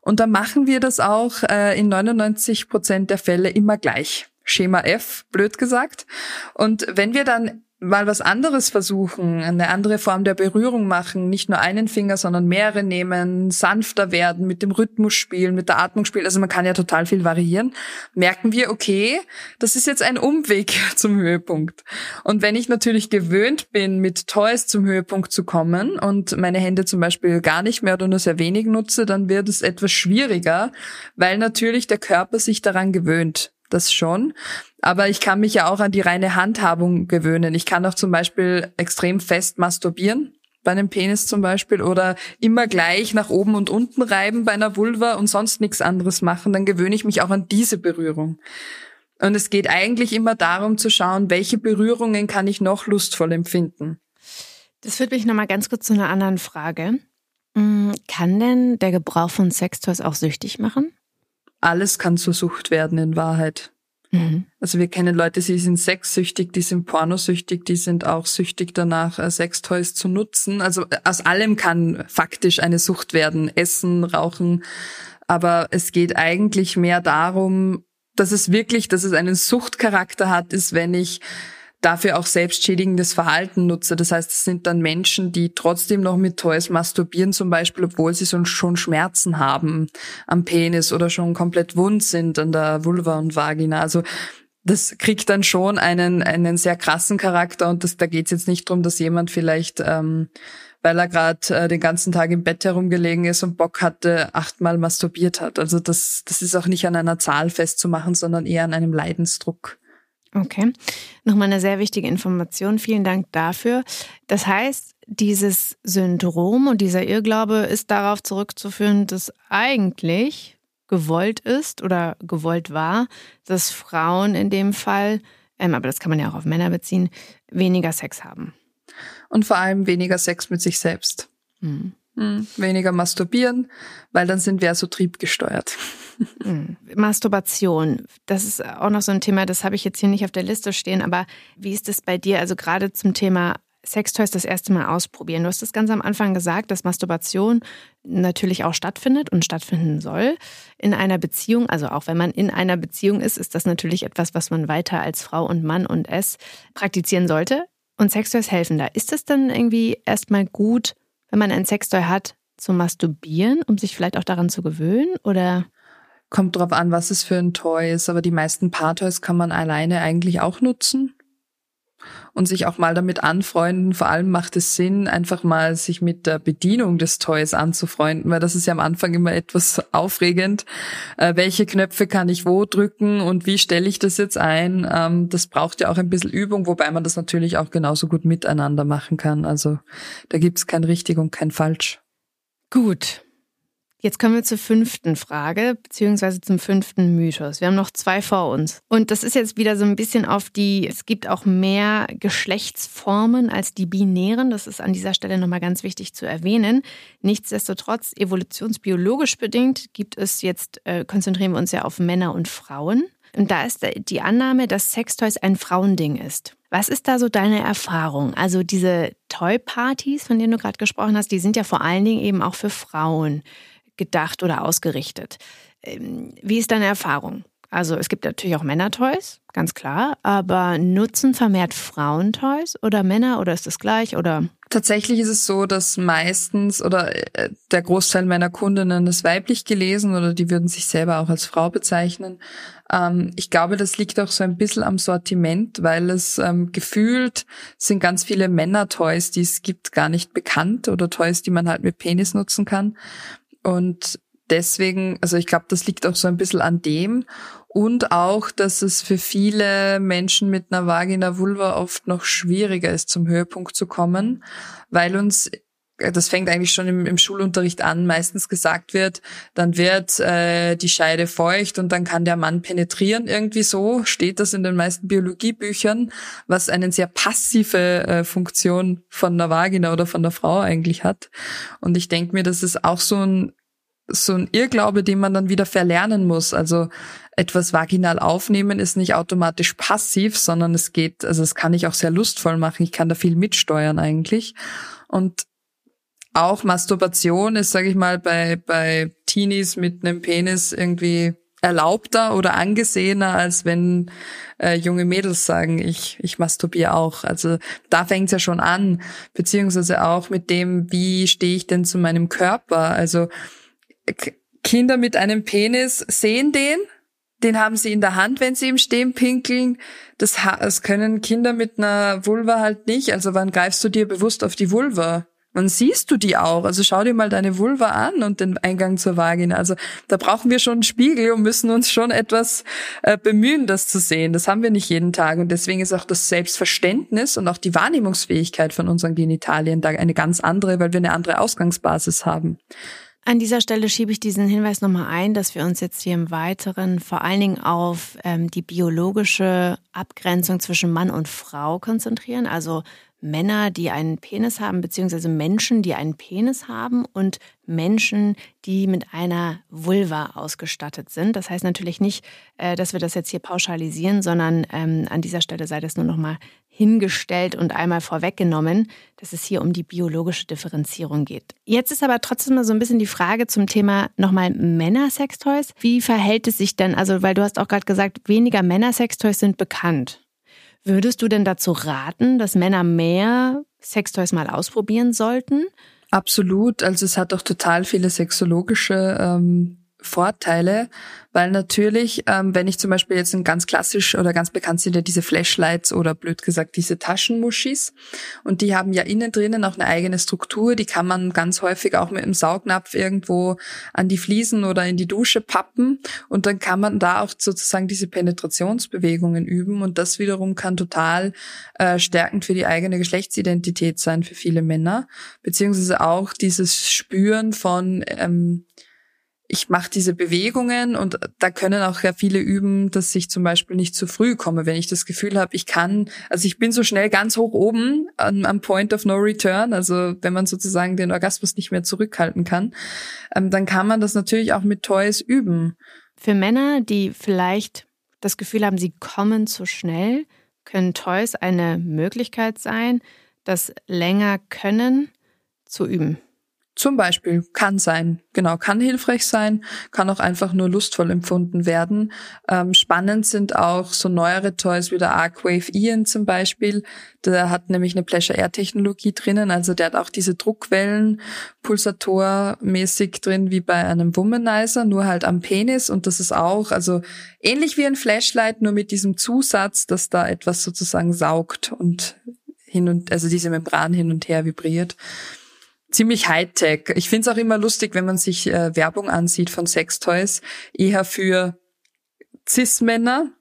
Und dann machen wir das auch äh, in 99 Prozent der Fälle immer gleich. Schema F, blöd gesagt. Und wenn wir dann mal was anderes versuchen, eine andere Form der Berührung machen, nicht nur einen Finger, sondern mehrere nehmen, sanfter werden, mit dem Rhythmus spielen, mit der Atmung spielen, also man kann ja total viel variieren, merken wir, okay, das ist jetzt ein Umweg zum Höhepunkt. Und wenn ich natürlich gewöhnt bin, mit Toys zum Höhepunkt zu kommen und meine Hände zum Beispiel gar nicht mehr oder nur sehr wenig nutze, dann wird es etwas schwieriger, weil natürlich der Körper sich daran gewöhnt das schon. Aber ich kann mich ja auch an die reine Handhabung gewöhnen. Ich kann auch zum Beispiel extrem fest masturbieren bei einem Penis zum Beispiel oder immer gleich nach oben und unten reiben bei einer Vulva und sonst nichts anderes machen. Dann gewöhne ich mich auch an diese Berührung. Und es geht eigentlich immer darum zu schauen, welche Berührungen kann ich noch lustvoll empfinden. Das führt mich nochmal ganz kurz zu einer anderen Frage. Mm, kann denn der Gebrauch von Sextoys auch süchtig machen? Alles kann zur Sucht werden in Wahrheit. Mhm. Also wir kennen Leute, die sind sexsüchtig, die sind pornosüchtig, die sind auch süchtig danach, äh, Sextoys zu nutzen. Also äh, aus allem kann faktisch eine Sucht werden. Essen, Rauchen. Aber es geht eigentlich mehr darum, dass es wirklich, dass es einen Suchtcharakter hat, ist, wenn ich dafür auch selbstschädigendes Verhalten nutze. Das heißt, es sind dann Menschen, die trotzdem noch mit Toys masturbieren, zum Beispiel, obwohl sie schon Schmerzen haben am Penis oder schon komplett wund sind an der Vulva und Vagina. Also das kriegt dann schon einen, einen sehr krassen Charakter und das, da geht es jetzt nicht drum, dass jemand vielleicht, ähm, weil er gerade äh, den ganzen Tag im Bett herumgelegen ist und Bock hatte, achtmal masturbiert hat. Also das, das ist auch nicht an einer Zahl festzumachen, sondern eher an einem Leidensdruck. Okay, nochmal eine sehr wichtige Information. Vielen Dank dafür. Das heißt, dieses Syndrom und dieser Irrglaube ist darauf zurückzuführen, dass eigentlich gewollt ist oder gewollt war, dass Frauen in dem Fall, ähm, aber das kann man ja auch auf Männer beziehen, weniger Sex haben. Und vor allem weniger Sex mit sich selbst. Mhm. Mhm. Weniger masturbieren, weil dann sind wir so triebgesteuert. Mhm. Masturbation, das ist auch noch so ein Thema, das habe ich jetzt hier nicht auf der Liste stehen, aber wie ist es bei dir, also gerade zum Thema Sextoys das erste Mal ausprobieren? Du hast es ganz am Anfang gesagt, dass Masturbation natürlich auch stattfindet und stattfinden soll in einer Beziehung. Also auch wenn man in einer Beziehung ist, ist das natürlich etwas, was man weiter als Frau und Mann und es praktizieren sollte. Und Sextoys helfen da. Ist es dann irgendwie erstmal gut, wenn man ein Sextoy hat, zu masturbieren, um sich vielleicht auch daran zu gewöhnen? Oder? Kommt drauf an, was es für ein Toy ist, aber die meisten Paar-Toys kann man alleine eigentlich auch nutzen und sich auch mal damit anfreunden. Vor allem macht es Sinn, einfach mal sich mit der Bedienung des Toys anzufreunden, weil das ist ja am Anfang immer etwas aufregend. Äh, welche Knöpfe kann ich wo drücken und wie stelle ich das jetzt ein? Ähm, das braucht ja auch ein bisschen Übung, wobei man das natürlich auch genauso gut miteinander machen kann. Also da gibt's kein richtig und kein falsch. Gut, Jetzt kommen wir zur fünften Frage, beziehungsweise zum fünften Mythos. Wir haben noch zwei vor uns. Und das ist jetzt wieder so ein bisschen auf die, es gibt auch mehr Geschlechtsformen als die binären. Das ist an dieser Stelle nochmal ganz wichtig zu erwähnen. Nichtsdestotrotz, evolutionsbiologisch bedingt, gibt es jetzt, äh, konzentrieren wir uns ja auf Männer und Frauen. Und da ist die Annahme, dass Sextoys ein Frauending ist. Was ist da so deine Erfahrung? Also diese Toy-Partys, von denen du gerade gesprochen hast, die sind ja vor allen Dingen eben auch für Frauen gedacht oder ausgerichtet. Ähm, wie ist deine Erfahrung? Also es gibt natürlich auch Männer-Toys, ganz klar, aber nutzen vermehrt Frauen-Toys oder Männer oder ist das gleich oder? Tatsächlich ist es so, dass meistens oder äh, der Großteil meiner Kundinnen ist weiblich gelesen oder die würden sich selber auch als Frau bezeichnen. Ähm, ich glaube, das liegt auch so ein bisschen am Sortiment, weil es ähm, gefühlt sind ganz viele Männer-Toys, die es gibt, gar nicht bekannt oder Toys, die man halt mit Penis nutzen kann. Und deswegen, also ich glaube, das liegt auch so ein bisschen an dem und auch, dass es für viele Menschen mit einer Vagina Vulva oft noch schwieriger ist, zum Höhepunkt zu kommen, weil uns das fängt eigentlich schon im, im Schulunterricht an, meistens gesagt wird, dann wird äh, die Scheide feucht und dann kann der Mann penetrieren. Irgendwie so steht das in den meisten Biologiebüchern, was eine sehr passive äh, Funktion von der Vagina oder von der Frau eigentlich hat. Und ich denke mir, das ist auch so ein so ein Irrglaube, den man dann wieder verlernen muss. Also etwas vaginal aufnehmen ist nicht automatisch passiv, sondern es geht, also es kann ich auch sehr lustvoll machen. Ich kann da viel mitsteuern eigentlich. Und auch Masturbation ist, sage ich mal, bei, bei Teenies mit einem Penis irgendwie erlaubter oder angesehener, als wenn äh, junge Mädels sagen, ich, ich masturbiere auch. Also da fängt's ja schon an, beziehungsweise auch mit dem, wie stehe ich denn zu meinem Körper. Also Kinder mit einem Penis sehen den, den haben sie in der Hand, wenn sie im Stehen pinkeln. Das, das können Kinder mit einer Vulva halt nicht. Also wann greifst du dir bewusst auf die Vulva? Wann siehst du die auch? Also schau dir mal deine Vulva an und den Eingang zur Vagina. Also da brauchen wir schon einen Spiegel und müssen uns schon etwas äh, bemühen, das zu sehen. Das haben wir nicht jeden Tag. Und deswegen ist auch das Selbstverständnis und auch die Wahrnehmungsfähigkeit von unseren Genitalien da eine ganz andere, weil wir eine andere Ausgangsbasis haben. An dieser Stelle schiebe ich diesen Hinweis nochmal ein, dass wir uns jetzt hier im Weiteren vor allen Dingen auf ähm, die biologische Abgrenzung zwischen Mann und Frau konzentrieren. Also Männer, die einen Penis haben, beziehungsweise Menschen, die einen Penis haben und Menschen, die mit einer Vulva ausgestattet sind. Das heißt natürlich nicht, äh, dass wir das jetzt hier pauschalisieren, sondern ähm, an dieser Stelle sei das nur nochmal hingestellt und einmal vorweggenommen, dass es hier um die biologische Differenzierung geht. Jetzt ist aber trotzdem mal so ein bisschen die Frage zum Thema nochmal Männer-Sextoys. Wie verhält es sich denn, also weil du hast auch gerade gesagt, weniger Männer-Sextoys sind bekannt. Würdest du denn dazu raten, dass Männer mehr Sextoys mal ausprobieren sollten? Absolut. Also es hat auch total viele sexologische ähm, Vorteile, weil natürlich, ähm, wenn ich zum Beispiel jetzt ein ganz klassisch oder ganz bekannt sind ja diese Flashlights oder blöd gesagt diese Taschenmuschis. Und die haben ja innen drinnen auch eine eigene Struktur, die kann man ganz häufig auch mit einem Saugnapf irgendwo an die Fliesen oder in die Dusche pappen. Und dann kann man da auch sozusagen diese Penetrationsbewegungen üben. Und das wiederum kann total äh, stärkend für die eigene Geschlechtsidentität sein für viele Männer, beziehungsweise auch dieses Spüren von ähm, ich mache diese Bewegungen und da können auch ja viele üben, dass ich zum Beispiel nicht zu früh komme, wenn ich das Gefühl habe, ich kann, also ich bin so schnell ganz hoch oben am, am Point of No Return, also wenn man sozusagen den Orgasmus nicht mehr zurückhalten kann, ähm, dann kann man das natürlich auch mit Toys üben. Für Männer, die vielleicht das Gefühl haben, sie kommen zu schnell, können Toys eine Möglichkeit sein, das länger können zu üben. Zum Beispiel kann sein, genau, kann hilfreich sein, kann auch einfach nur lustvoll empfunden werden. Ähm, spannend sind auch so neuere Toys wie der Arcwave Ian zum Beispiel. Der hat nämlich eine Pleasure Air Technologie drinnen, also der hat auch diese Druckwellen pulsatormäßig drin wie bei einem Womanizer, nur halt am Penis und das ist auch, also ähnlich wie ein Flashlight, nur mit diesem Zusatz, dass da etwas sozusagen saugt und hin und, also diese Membran hin und her vibriert ziemlich Hightech. Ich finde es auch immer lustig, wenn man sich äh, Werbung ansieht von Sextoys, eher für Cis-Männer,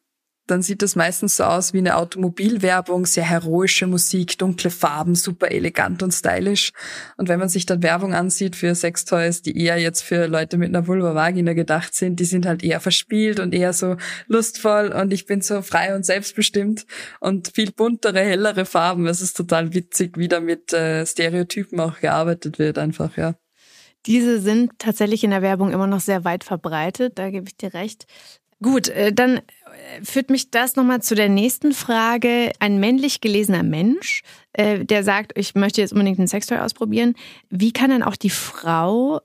dann sieht das meistens so aus wie eine Automobilwerbung, sehr heroische Musik, dunkle Farben, super elegant und stylisch. Und wenn man sich dann Werbung ansieht für Sextoys, die eher jetzt für Leute mit einer Vulva-Vagina gedacht sind, die sind halt eher verspielt und eher so lustvoll und ich bin so frei und selbstbestimmt und viel buntere, hellere Farben. Es ist total witzig, wie da mit äh, Stereotypen auch gearbeitet wird einfach, ja. Diese sind tatsächlich in der Werbung immer noch sehr weit verbreitet, da gebe ich dir recht. Gut, äh, dann führt mich das nochmal zu der nächsten Frage. Ein männlich gelesener Mensch, äh, der sagt, ich möchte jetzt unbedingt ein Sextoy ausprobieren. Wie kann dann auch die Frau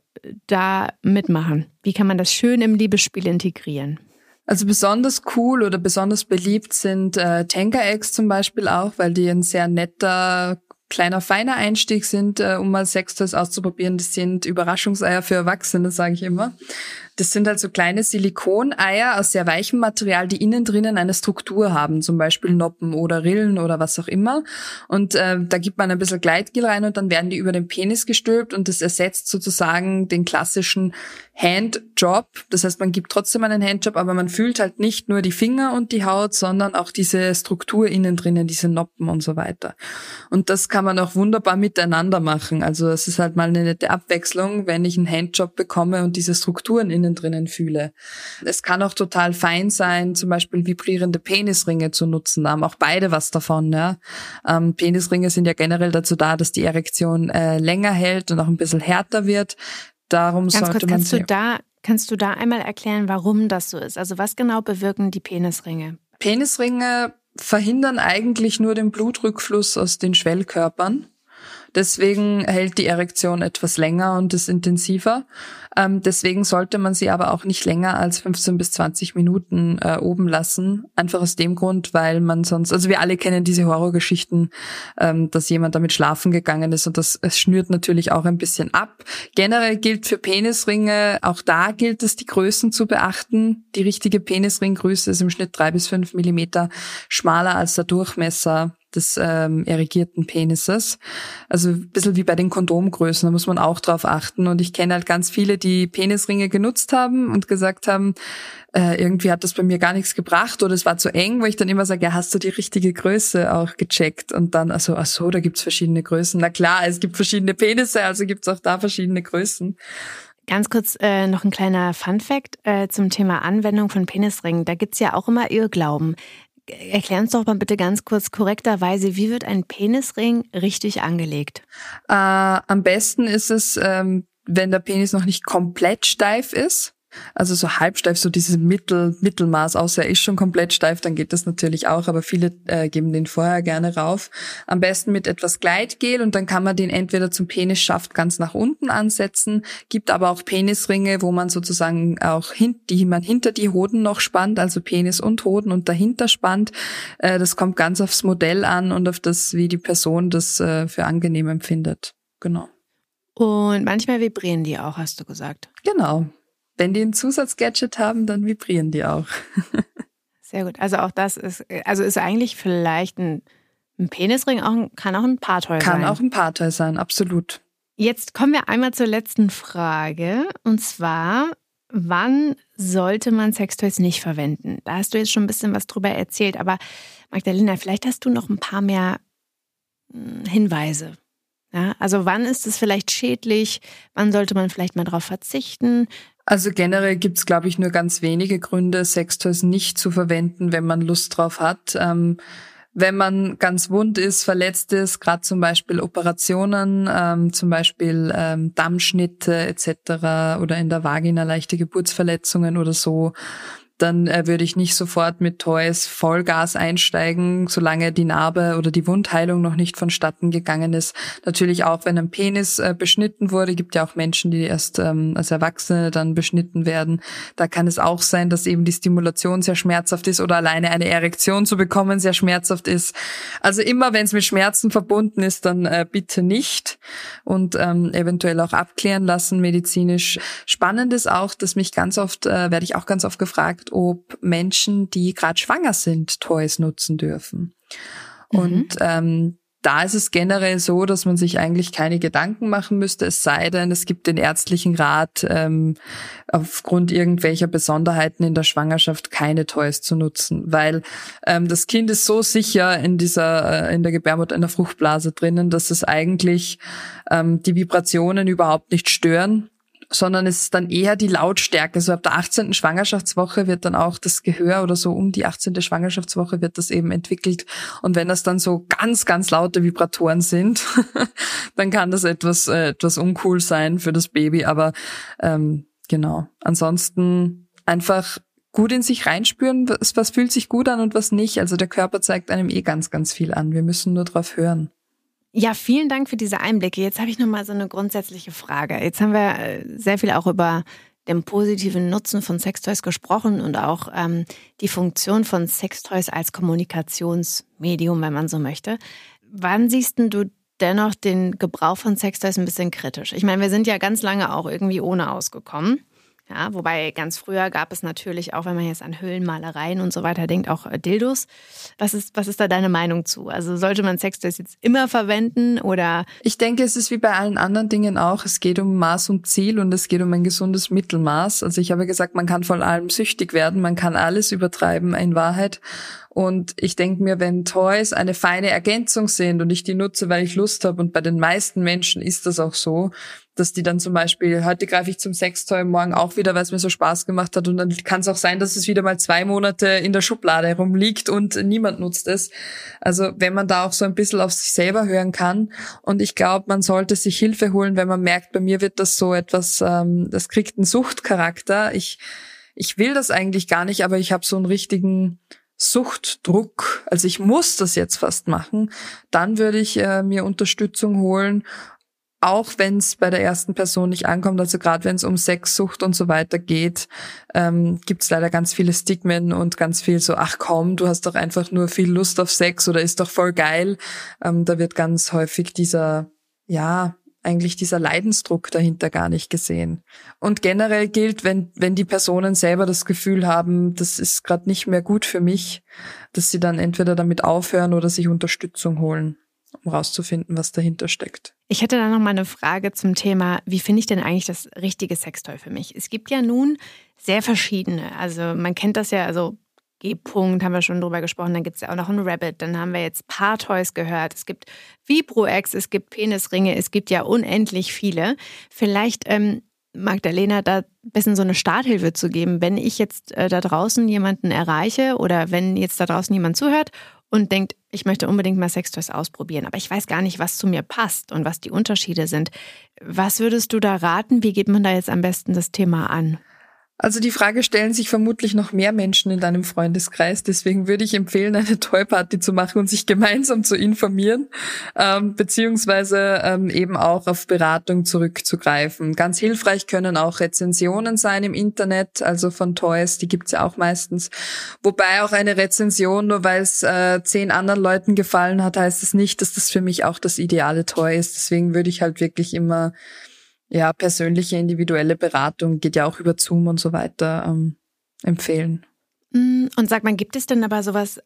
da mitmachen? Wie kann man das schön im Liebesspiel integrieren? Also besonders cool oder besonders beliebt sind äh, Tanker Eggs zum Beispiel auch, weil die ein sehr netter, kleiner, feiner Einstieg sind, äh, um mal Sextoys auszuprobieren. Das sind Überraschungseier für Erwachsene, sage ich immer. Das sind also kleine Silikoneier aus sehr weichem Material, die innen drinnen eine Struktur haben, zum Beispiel Noppen oder Rillen oder was auch immer. Und äh, da gibt man ein bisschen Gleitgel rein und dann werden die über den Penis gestülpt und das ersetzt sozusagen den klassischen Handjob. Das heißt, man gibt trotzdem einen Handjob, aber man fühlt halt nicht nur die Finger und die Haut, sondern auch diese Struktur innen drinnen, diese Noppen und so weiter. Und das kann man auch wunderbar miteinander machen. Also es ist halt mal eine nette Abwechslung, wenn ich einen Handjob bekomme und diese Strukturen innen innen drinnen fühle. Es kann auch total fein sein, zum Beispiel vibrierende Penisringe zu nutzen. Da haben auch beide was davon. Ja. Ähm, Penisringe sind ja generell dazu da, dass die Erektion äh, länger hält und auch ein bisschen härter wird. Darum Ganz sollte kurz, man kannst du da Kannst du da einmal erklären, warum das so ist? Also was genau bewirken die Penisringe? Penisringe verhindern eigentlich nur den Blutrückfluss aus den Schwellkörpern. Deswegen hält die Erektion etwas länger und ist intensiver. Ähm, deswegen sollte man sie aber auch nicht länger als 15 bis 20 Minuten äh, oben lassen. Einfach aus dem Grund, weil man sonst, also wir alle kennen diese Horrorgeschichten, ähm, dass jemand damit schlafen gegangen ist und das es schnürt natürlich auch ein bisschen ab. Generell gilt für Penisringe, auch da gilt es, die Größen zu beachten. Die richtige Penisringgröße ist im Schnitt drei bis fünf Millimeter schmaler als der Durchmesser des ähm, erregierten Penises. Also ein bisschen wie bei den Kondomgrößen, da muss man auch drauf achten. Und ich kenne halt ganz viele, die Penisringe genutzt haben und gesagt haben, äh, irgendwie hat das bei mir gar nichts gebracht oder es war zu eng, wo ich dann immer sage, ja, hast du die richtige Größe auch gecheckt? Und dann, also, ach so, da gibt's verschiedene Größen. Na klar, es gibt verschiedene Penisse, also gibt's auch da verschiedene Größen. Ganz kurz äh, noch ein kleiner Fun-Fact äh, zum Thema Anwendung von Penisringen. Da gibt's ja auch immer Irrglauben. Erklär uns doch mal bitte ganz kurz korrekterweise, wie wird ein Penisring richtig angelegt? Äh, am besten ist es, ähm, wenn der Penis noch nicht komplett steif ist. Also so halbsteif, so dieses Mittel, Mittelmaß, außer er ist schon komplett steif, dann geht das natürlich auch, aber viele äh, geben den vorher gerne rauf. Am besten mit etwas Gleitgel und dann kann man den entweder zum Penisschaft ganz nach unten ansetzen, gibt aber auch Penisringe, wo man sozusagen auch hin, die man hinter die Hoden noch spannt, also Penis und Hoden und dahinter spannt. Äh, das kommt ganz aufs Modell an und auf das, wie die Person das äh, für angenehm empfindet. Genau. Und manchmal vibrieren die auch, hast du gesagt. Genau. Wenn die ein Zusatzgadget haben, dann vibrieren die auch. Sehr gut. Also auch das ist, also ist eigentlich vielleicht ein, ein Penisring auch, kann auch ein Paartoy sein. Kann auch ein Paartoy sein, absolut. Jetzt kommen wir einmal zur letzten Frage. Und zwar, wann sollte man Sextoys nicht verwenden? Da hast du jetzt schon ein bisschen was drüber erzählt, aber Magdalena, vielleicht hast du noch ein paar mehr hm, Hinweise. Ja, also wann ist es vielleicht schädlich? Wann sollte man vielleicht mal darauf verzichten? Also generell gibt's, glaube ich, nur ganz wenige Gründe, Sextoys nicht zu verwenden, wenn man Lust drauf hat. Ähm, wenn man ganz wund ist, verletzt ist, gerade zum Beispiel Operationen, ähm, zum Beispiel ähm, Dammschnitte etc. oder in der Vagina leichte Geburtsverletzungen oder so, dann äh, würde ich nicht sofort mit Toys Vollgas einsteigen, solange die Narbe oder die Wundheilung noch nicht vonstatten gegangen ist. Natürlich auch, wenn ein Penis äh, beschnitten wurde, gibt ja auch Menschen, die erst ähm, als Erwachsene dann beschnitten werden. Da kann es auch sein, dass eben die Stimulation sehr schmerzhaft ist oder alleine eine Erektion zu bekommen sehr schmerzhaft ist. Also immer, wenn es mit Schmerzen verbunden ist, dann äh, bitte nicht und ähm, eventuell auch abklären lassen medizinisch. Spannend ist auch, dass mich ganz oft, äh, werde ich auch ganz oft gefragt, ob Menschen, die gerade schwanger sind, Toys nutzen dürfen. Mhm. Und ähm, da ist es generell so, dass man sich eigentlich keine Gedanken machen müsste, es sei denn, es gibt den ärztlichen Rat, ähm, aufgrund irgendwelcher Besonderheiten in der Schwangerschaft keine Toys zu nutzen, weil ähm, das Kind ist so sicher in dieser, äh, in der Gebärmutter, in der Fruchtblase drinnen, dass es eigentlich ähm, die Vibrationen überhaupt nicht stören sondern es ist dann eher die Lautstärke. So ab der 18. Schwangerschaftswoche wird dann auch das Gehör oder so um die 18. Schwangerschaftswoche wird das eben entwickelt. Und wenn das dann so ganz, ganz laute Vibratoren sind, dann kann das etwas, äh, etwas uncool sein für das Baby. Aber ähm, genau. Ansonsten einfach gut in sich reinspüren, was, was fühlt sich gut an und was nicht. Also der Körper zeigt einem eh ganz, ganz viel an. Wir müssen nur drauf hören. Ja, vielen Dank für diese Einblicke. Jetzt habe ich noch mal so eine grundsätzliche Frage. Jetzt haben wir äh, sehr viel auch über dem positiven Nutzen von Sextoys gesprochen und auch ähm, die Funktion von Sextoys als Kommunikationsmedium, wenn man so möchte. Wann siehst du dennoch den Gebrauch von Sextoys ein bisschen kritisch? Ich meine, wir sind ja ganz lange auch irgendwie ohne ausgekommen. Ja, wobei ganz früher gab es natürlich auch, wenn man jetzt an Höhlenmalereien und so weiter denkt, auch äh, Dildos. Was ist, was ist da deine Meinung zu? Also sollte man Sextoys jetzt immer verwenden oder? Ich denke, es ist wie bei allen anderen Dingen auch. Es geht um Maß und Ziel und es geht um ein gesundes Mittelmaß. Also ich habe gesagt, man kann von allem süchtig werden, man kann alles übertreiben in Wahrheit. Und ich denke mir, wenn Toys eine feine Ergänzung sind und ich die nutze, weil ich Lust habe, und bei den meisten Menschen ist das auch so, dass die dann zum Beispiel, heute greife ich zum Sextoy, morgen auch wieder, weil es mir so Spaß gemacht hat. Und dann kann es auch sein, dass es wieder mal zwei Monate in der Schublade herumliegt und niemand nutzt es. Also wenn man da auch so ein bisschen auf sich selber hören kann. Und ich glaube, man sollte sich Hilfe holen, wenn man merkt, bei mir wird das so etwas, ähm, das kriegt einen Suchtcharakter. Ich, ich will das eigentlich gar nicht, aber ich habe so einen richtigen Suchtdruck, also ich muss das jetzt fast machen, dann würde ich äh, mir Unterstützung holen, auch wenn es bei der ersten Person nicht ankommt, also gerade wenn es um Sexsucht und so weiter geht, ähm, gibt es leider ganz viele Stigmen und ganz viel so, ach komm, du hast doch einfach nur viel Lust auf Sex oder ist doch voll geil. Ähm, da wird ganz häufig dieser, ja, eigentlich dieser Leidensdruck dahinter gar nicht gesehen. Und generell gilt, wenn, wenn die Personen selber das Gefühl haben, das ist gerade nicht mehr gut für mich, dass sie dann entweder damit aufhören oder sich Unterstützung holen, um rauszufinden, was dahinter steckt. Ich hätte da noch mal eine Frage zum Thema, wie finde ich denn eigentlich das richtige Sextoy für mich? Es gibt ja nun sehr verschiedene. Also man kennt das ja, also G-Punkt, haben wir schon drüber gesprochen. Dann gibt es ja auch noch einen Rabbit. Dann haben wir jetzt Paar-Toys gehört. Es gibt Vibro-X, es gibt Penisringe. Es gibt ja unendlich viele. Vielleicht, ähm, Magdalena, da ein bisschen so eine Starthilfe zu geben, wenn ich jetzt äh, da draußen jemanden erreiche oder wenn jetzt da draußen jemand zuhört und denkt, ich möchte unbedingt mal Sextoys ausprobieren, aber ich weiß gar nicht, was zu mir passt und was die Unterschiede sind. Was würdest du da raten? Wie geht man da jetzt am besten das Thema an? Also die Frage stellen sich vermutlich noch mehr Menschen in deinem Freundeskreis. Deswegen würde ich empfehlen, eine Toy-Party zu machen und sich gemeinsam zu informieren, ähm, beziehungsweise ähm, eben auch auf Beratung zurückzugreifen. Ganz hilfreich können auch Rezensionen sein im Internet, also von Toys, die gibt's ja auch meistens. Wobei auch eine Rezension, nur weil es äh, zehn anderen Leuten gefallen hat, heißt es nicht, dass das für mich auch das ideale Toy ist. Deswegen würde ich halt wirklich immer ja, persönliche individuelle Beratung geht ja auch über Zoom und so weiter ähm, empfehlen. Mm, und sag mal, gibt es denn aber sowas,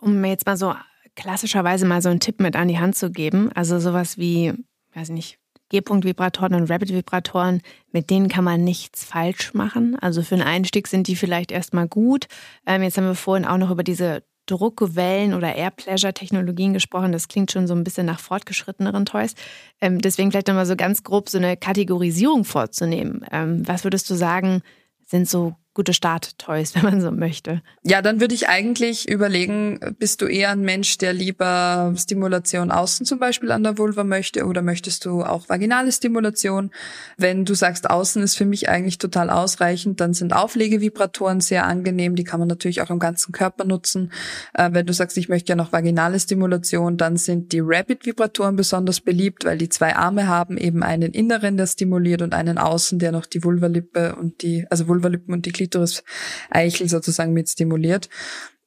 um mir jetzt mal so klassischerweise mal so einen Tipp mit an die Hand zu geben, also sowas wie, weiß ich nicht, G-Punkt-Vibratoren und Rabbit-Vibratoren, mit denen kann man nichts falsch machen. Also für einen Einstieg sind die vielleicht erstmal gut. Ähm, jetzt haben wir vorhin auch noch über diese Druckwellen oder Air Pleasure Technologien gesprochen. Das klingt schon so ein bisschen nach fortgeschritteneren Toys. Ähm, deswegen vielleicht nochmal so ganz grob so eine Kategorisierung vorzunehmen. Ähm, was würdest du sagen, sind so gute Start-Toys, wenn man so möchte. Ja, dann würde ich eigentlich überlegen, bist du eher ein Mensch, der lieber Stimulation außen zum Beispiel an der Vulva möchte oder möchtest du auch vaginale Stimulation? Wenn du sagst, außen ist für mich eigentlich total ausreichend, dann sind Auflegevibratoren sehr angenehm. Die kann man natürlich auch im ganzen Körper nutzen. Äh, wenn du sagst, ich möchte ja noch vaginale Stimulation, dann sind die Rapid-Vibratoren besonders beliebt, weil die zwei Arme haben, eben einen inneren, der stimuliert und einen außen, der noch die Vulvalippe und die, also Vulvalippen und die Klitoris-Eichel sozusagen mit stimuliert.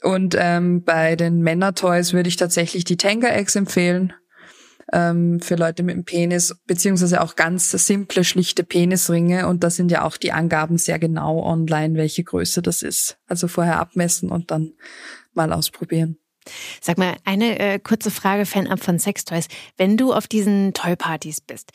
Und ähm, bei den Männer-Toys würde ich tatsächlich die Eggs empfehlen ähm, für Leute mit dem Penis, beziehungsweise auch ganz simple, schlichte Penisringe. Und da sind ja auch die Angaben sehr genau online, welche Größe das ist. Also vorher abmessen und dann mal ausprobieren. Sag mal, eine äh, kurze Frage, Fan-Up von Sextoys. Wenn du auf diesen Toy-Partys bist,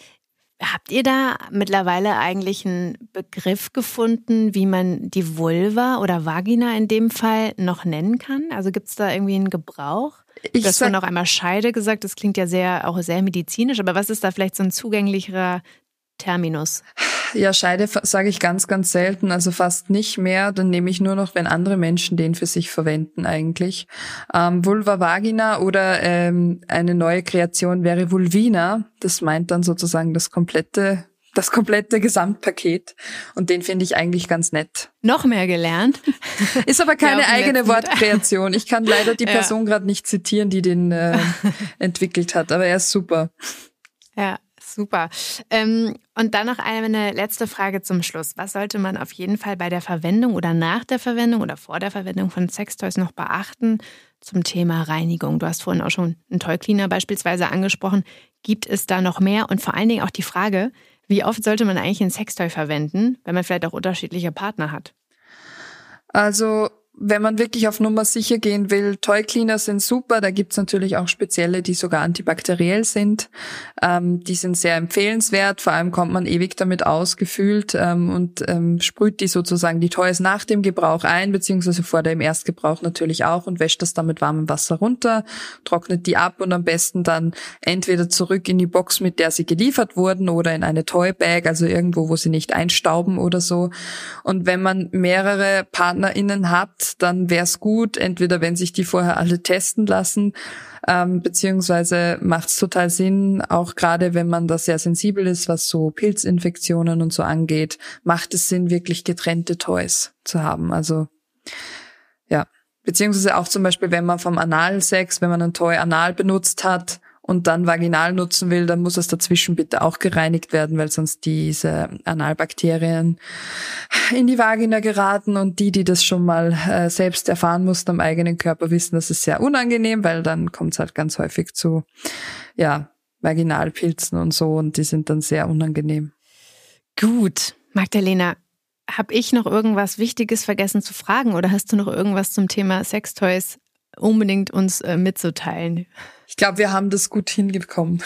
Habt ihr da mittlerweile eigentlich einen Begriff gefunden, wie man die Vulva oder Vagina in dem Fall noch nennen kann? Also gibt es da irgendwie einen Gebrauch? Ich du hast noch einmal Scheide gesagt, das klingt ja sehr, auch sehr medizinisch, aber was ist da vielleicht so ein zugänglicherer Terminus? Ja, Scheide sage ich ganz, ganz selten, also fast nicht mehr. Dann nehme ich nur noch, wenn andere Menschen den für sich verwenden eigentlich. Ähm, Vulva Vagina oder ähm, eine neue Kreation wäre Vulvina. Das meint dann sozusagen das komplette das komplette Gesamtpaket und den finde ich eigentlich ganz nett. Noch mehr gelernt. Ist aber keine ja, eigene Wortkreation. Ich kann leider die Person ja. gerade nicht zitieren, die den äh, entwickelt hat, aber er ist super. Ja, Super. Ähm, und dann noch eine letzte Frage zum Schluss. Was sollte man auf jeden Fall bei der Verwendung oder nach der Verwendung oder vor der Verwendung von Sextoys noch beachten zum Thema Reinigung? Du hast vorhin auch schon einen Toy Cleaner beispielsweise angesprochen. Gibt es da noch mehr? Und vor allen Dingen auch die Frage, wie oft sollte man eigentlich ein Sextoy verwenden, wenn man vielleicht auch unterschiedliche Partner hat? Also wenn man wirklich auf Nummer sicher gehen will, Toy Cleaner sind super. Da gibt's natürlich auch spezielle, die sogar antibakteriell sind. Ähm, die sind sehr empfehlenswert. Vor allem kommt man ewig damit ausgefühlt ähm, und ähm, sprüht die sozusagen die Toys nach dem Gebrauch ein, beziehungsweise vor dem Erstgebrauch natürlich auch und wäscht das dann mit warmem Wasser runter, trocknet die ab und am besten dann entweder zurück in die Box, mit der sie geliefert wurden oder in eine Toy Bag, also irgendwo, wo sie nicht einstauben oder so. Und wenn man mehrere PartnerInnen hat, dann wäre es gut, entweder wenn sich die vorher alle testen lassen, ähm, beziehungsweise macht es total Sinn, auch gerade wenn man da sehr sensibel ist, was so Pilzinfektionen und so angeht, macht es Sinn, wirklich getrennte Toys zu haben. Also ja, beziehungsweise auch zum Beispiel, wenn man vom Analsex, wenn man ein Toy anal benutzt hat, und dann vaginal nutzen will, dann muss es dazwischen bitte auch gereinigt werden, weil sonst diese Analbakterien in die Vagina geraten und die, die das schon mal äh, selbst erfahren mussten am eigenen Körper, wissen, das ist sehr unangenehm, weil dann kommt es halt ganz häufig zu, ja, Vaginalpilzen und so und die sind dann sehr unangenehm. Gut, Magdalena, habe ich noch irgendwas Wichtiges vergessen zu fragen oder hast du noch irgendwas zum Thema Sextoys unbedingt uns äh, mitzuteilen? Ich glaube, wir haben das gut hingekommen.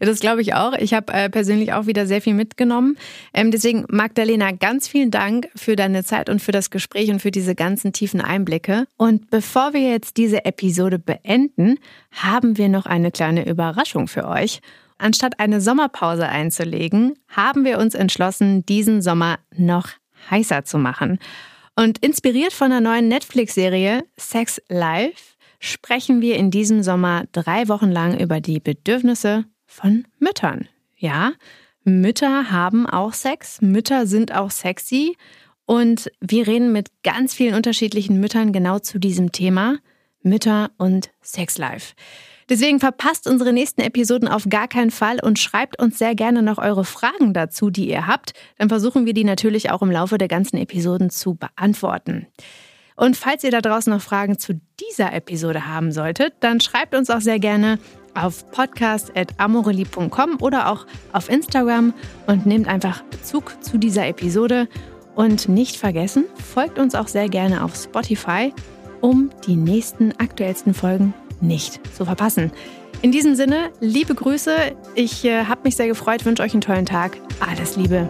ja, das glaube ich auch. Ich habe äh, persönlich auch wieder sehr viel mitgenommen. Ähm, deswegen, Magdalena, ganz vielen Dank für deine Zeit und für das Gespräch und für diese ganzen tiefen Einblicke. Und bevor wir jetzt diese Episode beenden, haben wir noch eine kleine Überraschung für euch. Anstatt eine Sommerpause einzulegen, haben wir uns entschlossen, diesen Sommer noch heißer zu machen. Und inspiriert von der neuen Netflix-Serie Sex Life sprechen wir in diesem Sommer drei Wochen lang über die Bedürfnisse von Müttern. Ja, Mütter haben auch Sex, Mütter sind auch sexy und wir reden mit ganz vielen unterschiedlichen Müttern genau zu diesem Thema Mütter und Sexlife. Deswegen verpasst unsere nächsten Episoden auf gar keinen Fall und schreibt uns sehr gerne noch eure Fragen dazu, die ihr habt. Dann versuchen wir die natürlich auch im Laufe der ganzen Episoden zu beantworten. Und falls ihr da draußen noch Fragen zu dieser Episode haben solltet, dann schreibt uns auch sehr gerne auf podcast.amoreli.com oder auch auf Instagram und nehmt einfach Bezug zu dieser Episode. Und nicht vergessen, folgt uns auch sehr gerne auf Spotify, um die nächsten aktuellsten Folgen nicht zu verpassen. In diesem Sinne, liebe Grüße, ich äh, habe mich sehr gefreut, wünsche euch einen tollen Tag. Alles Liebe.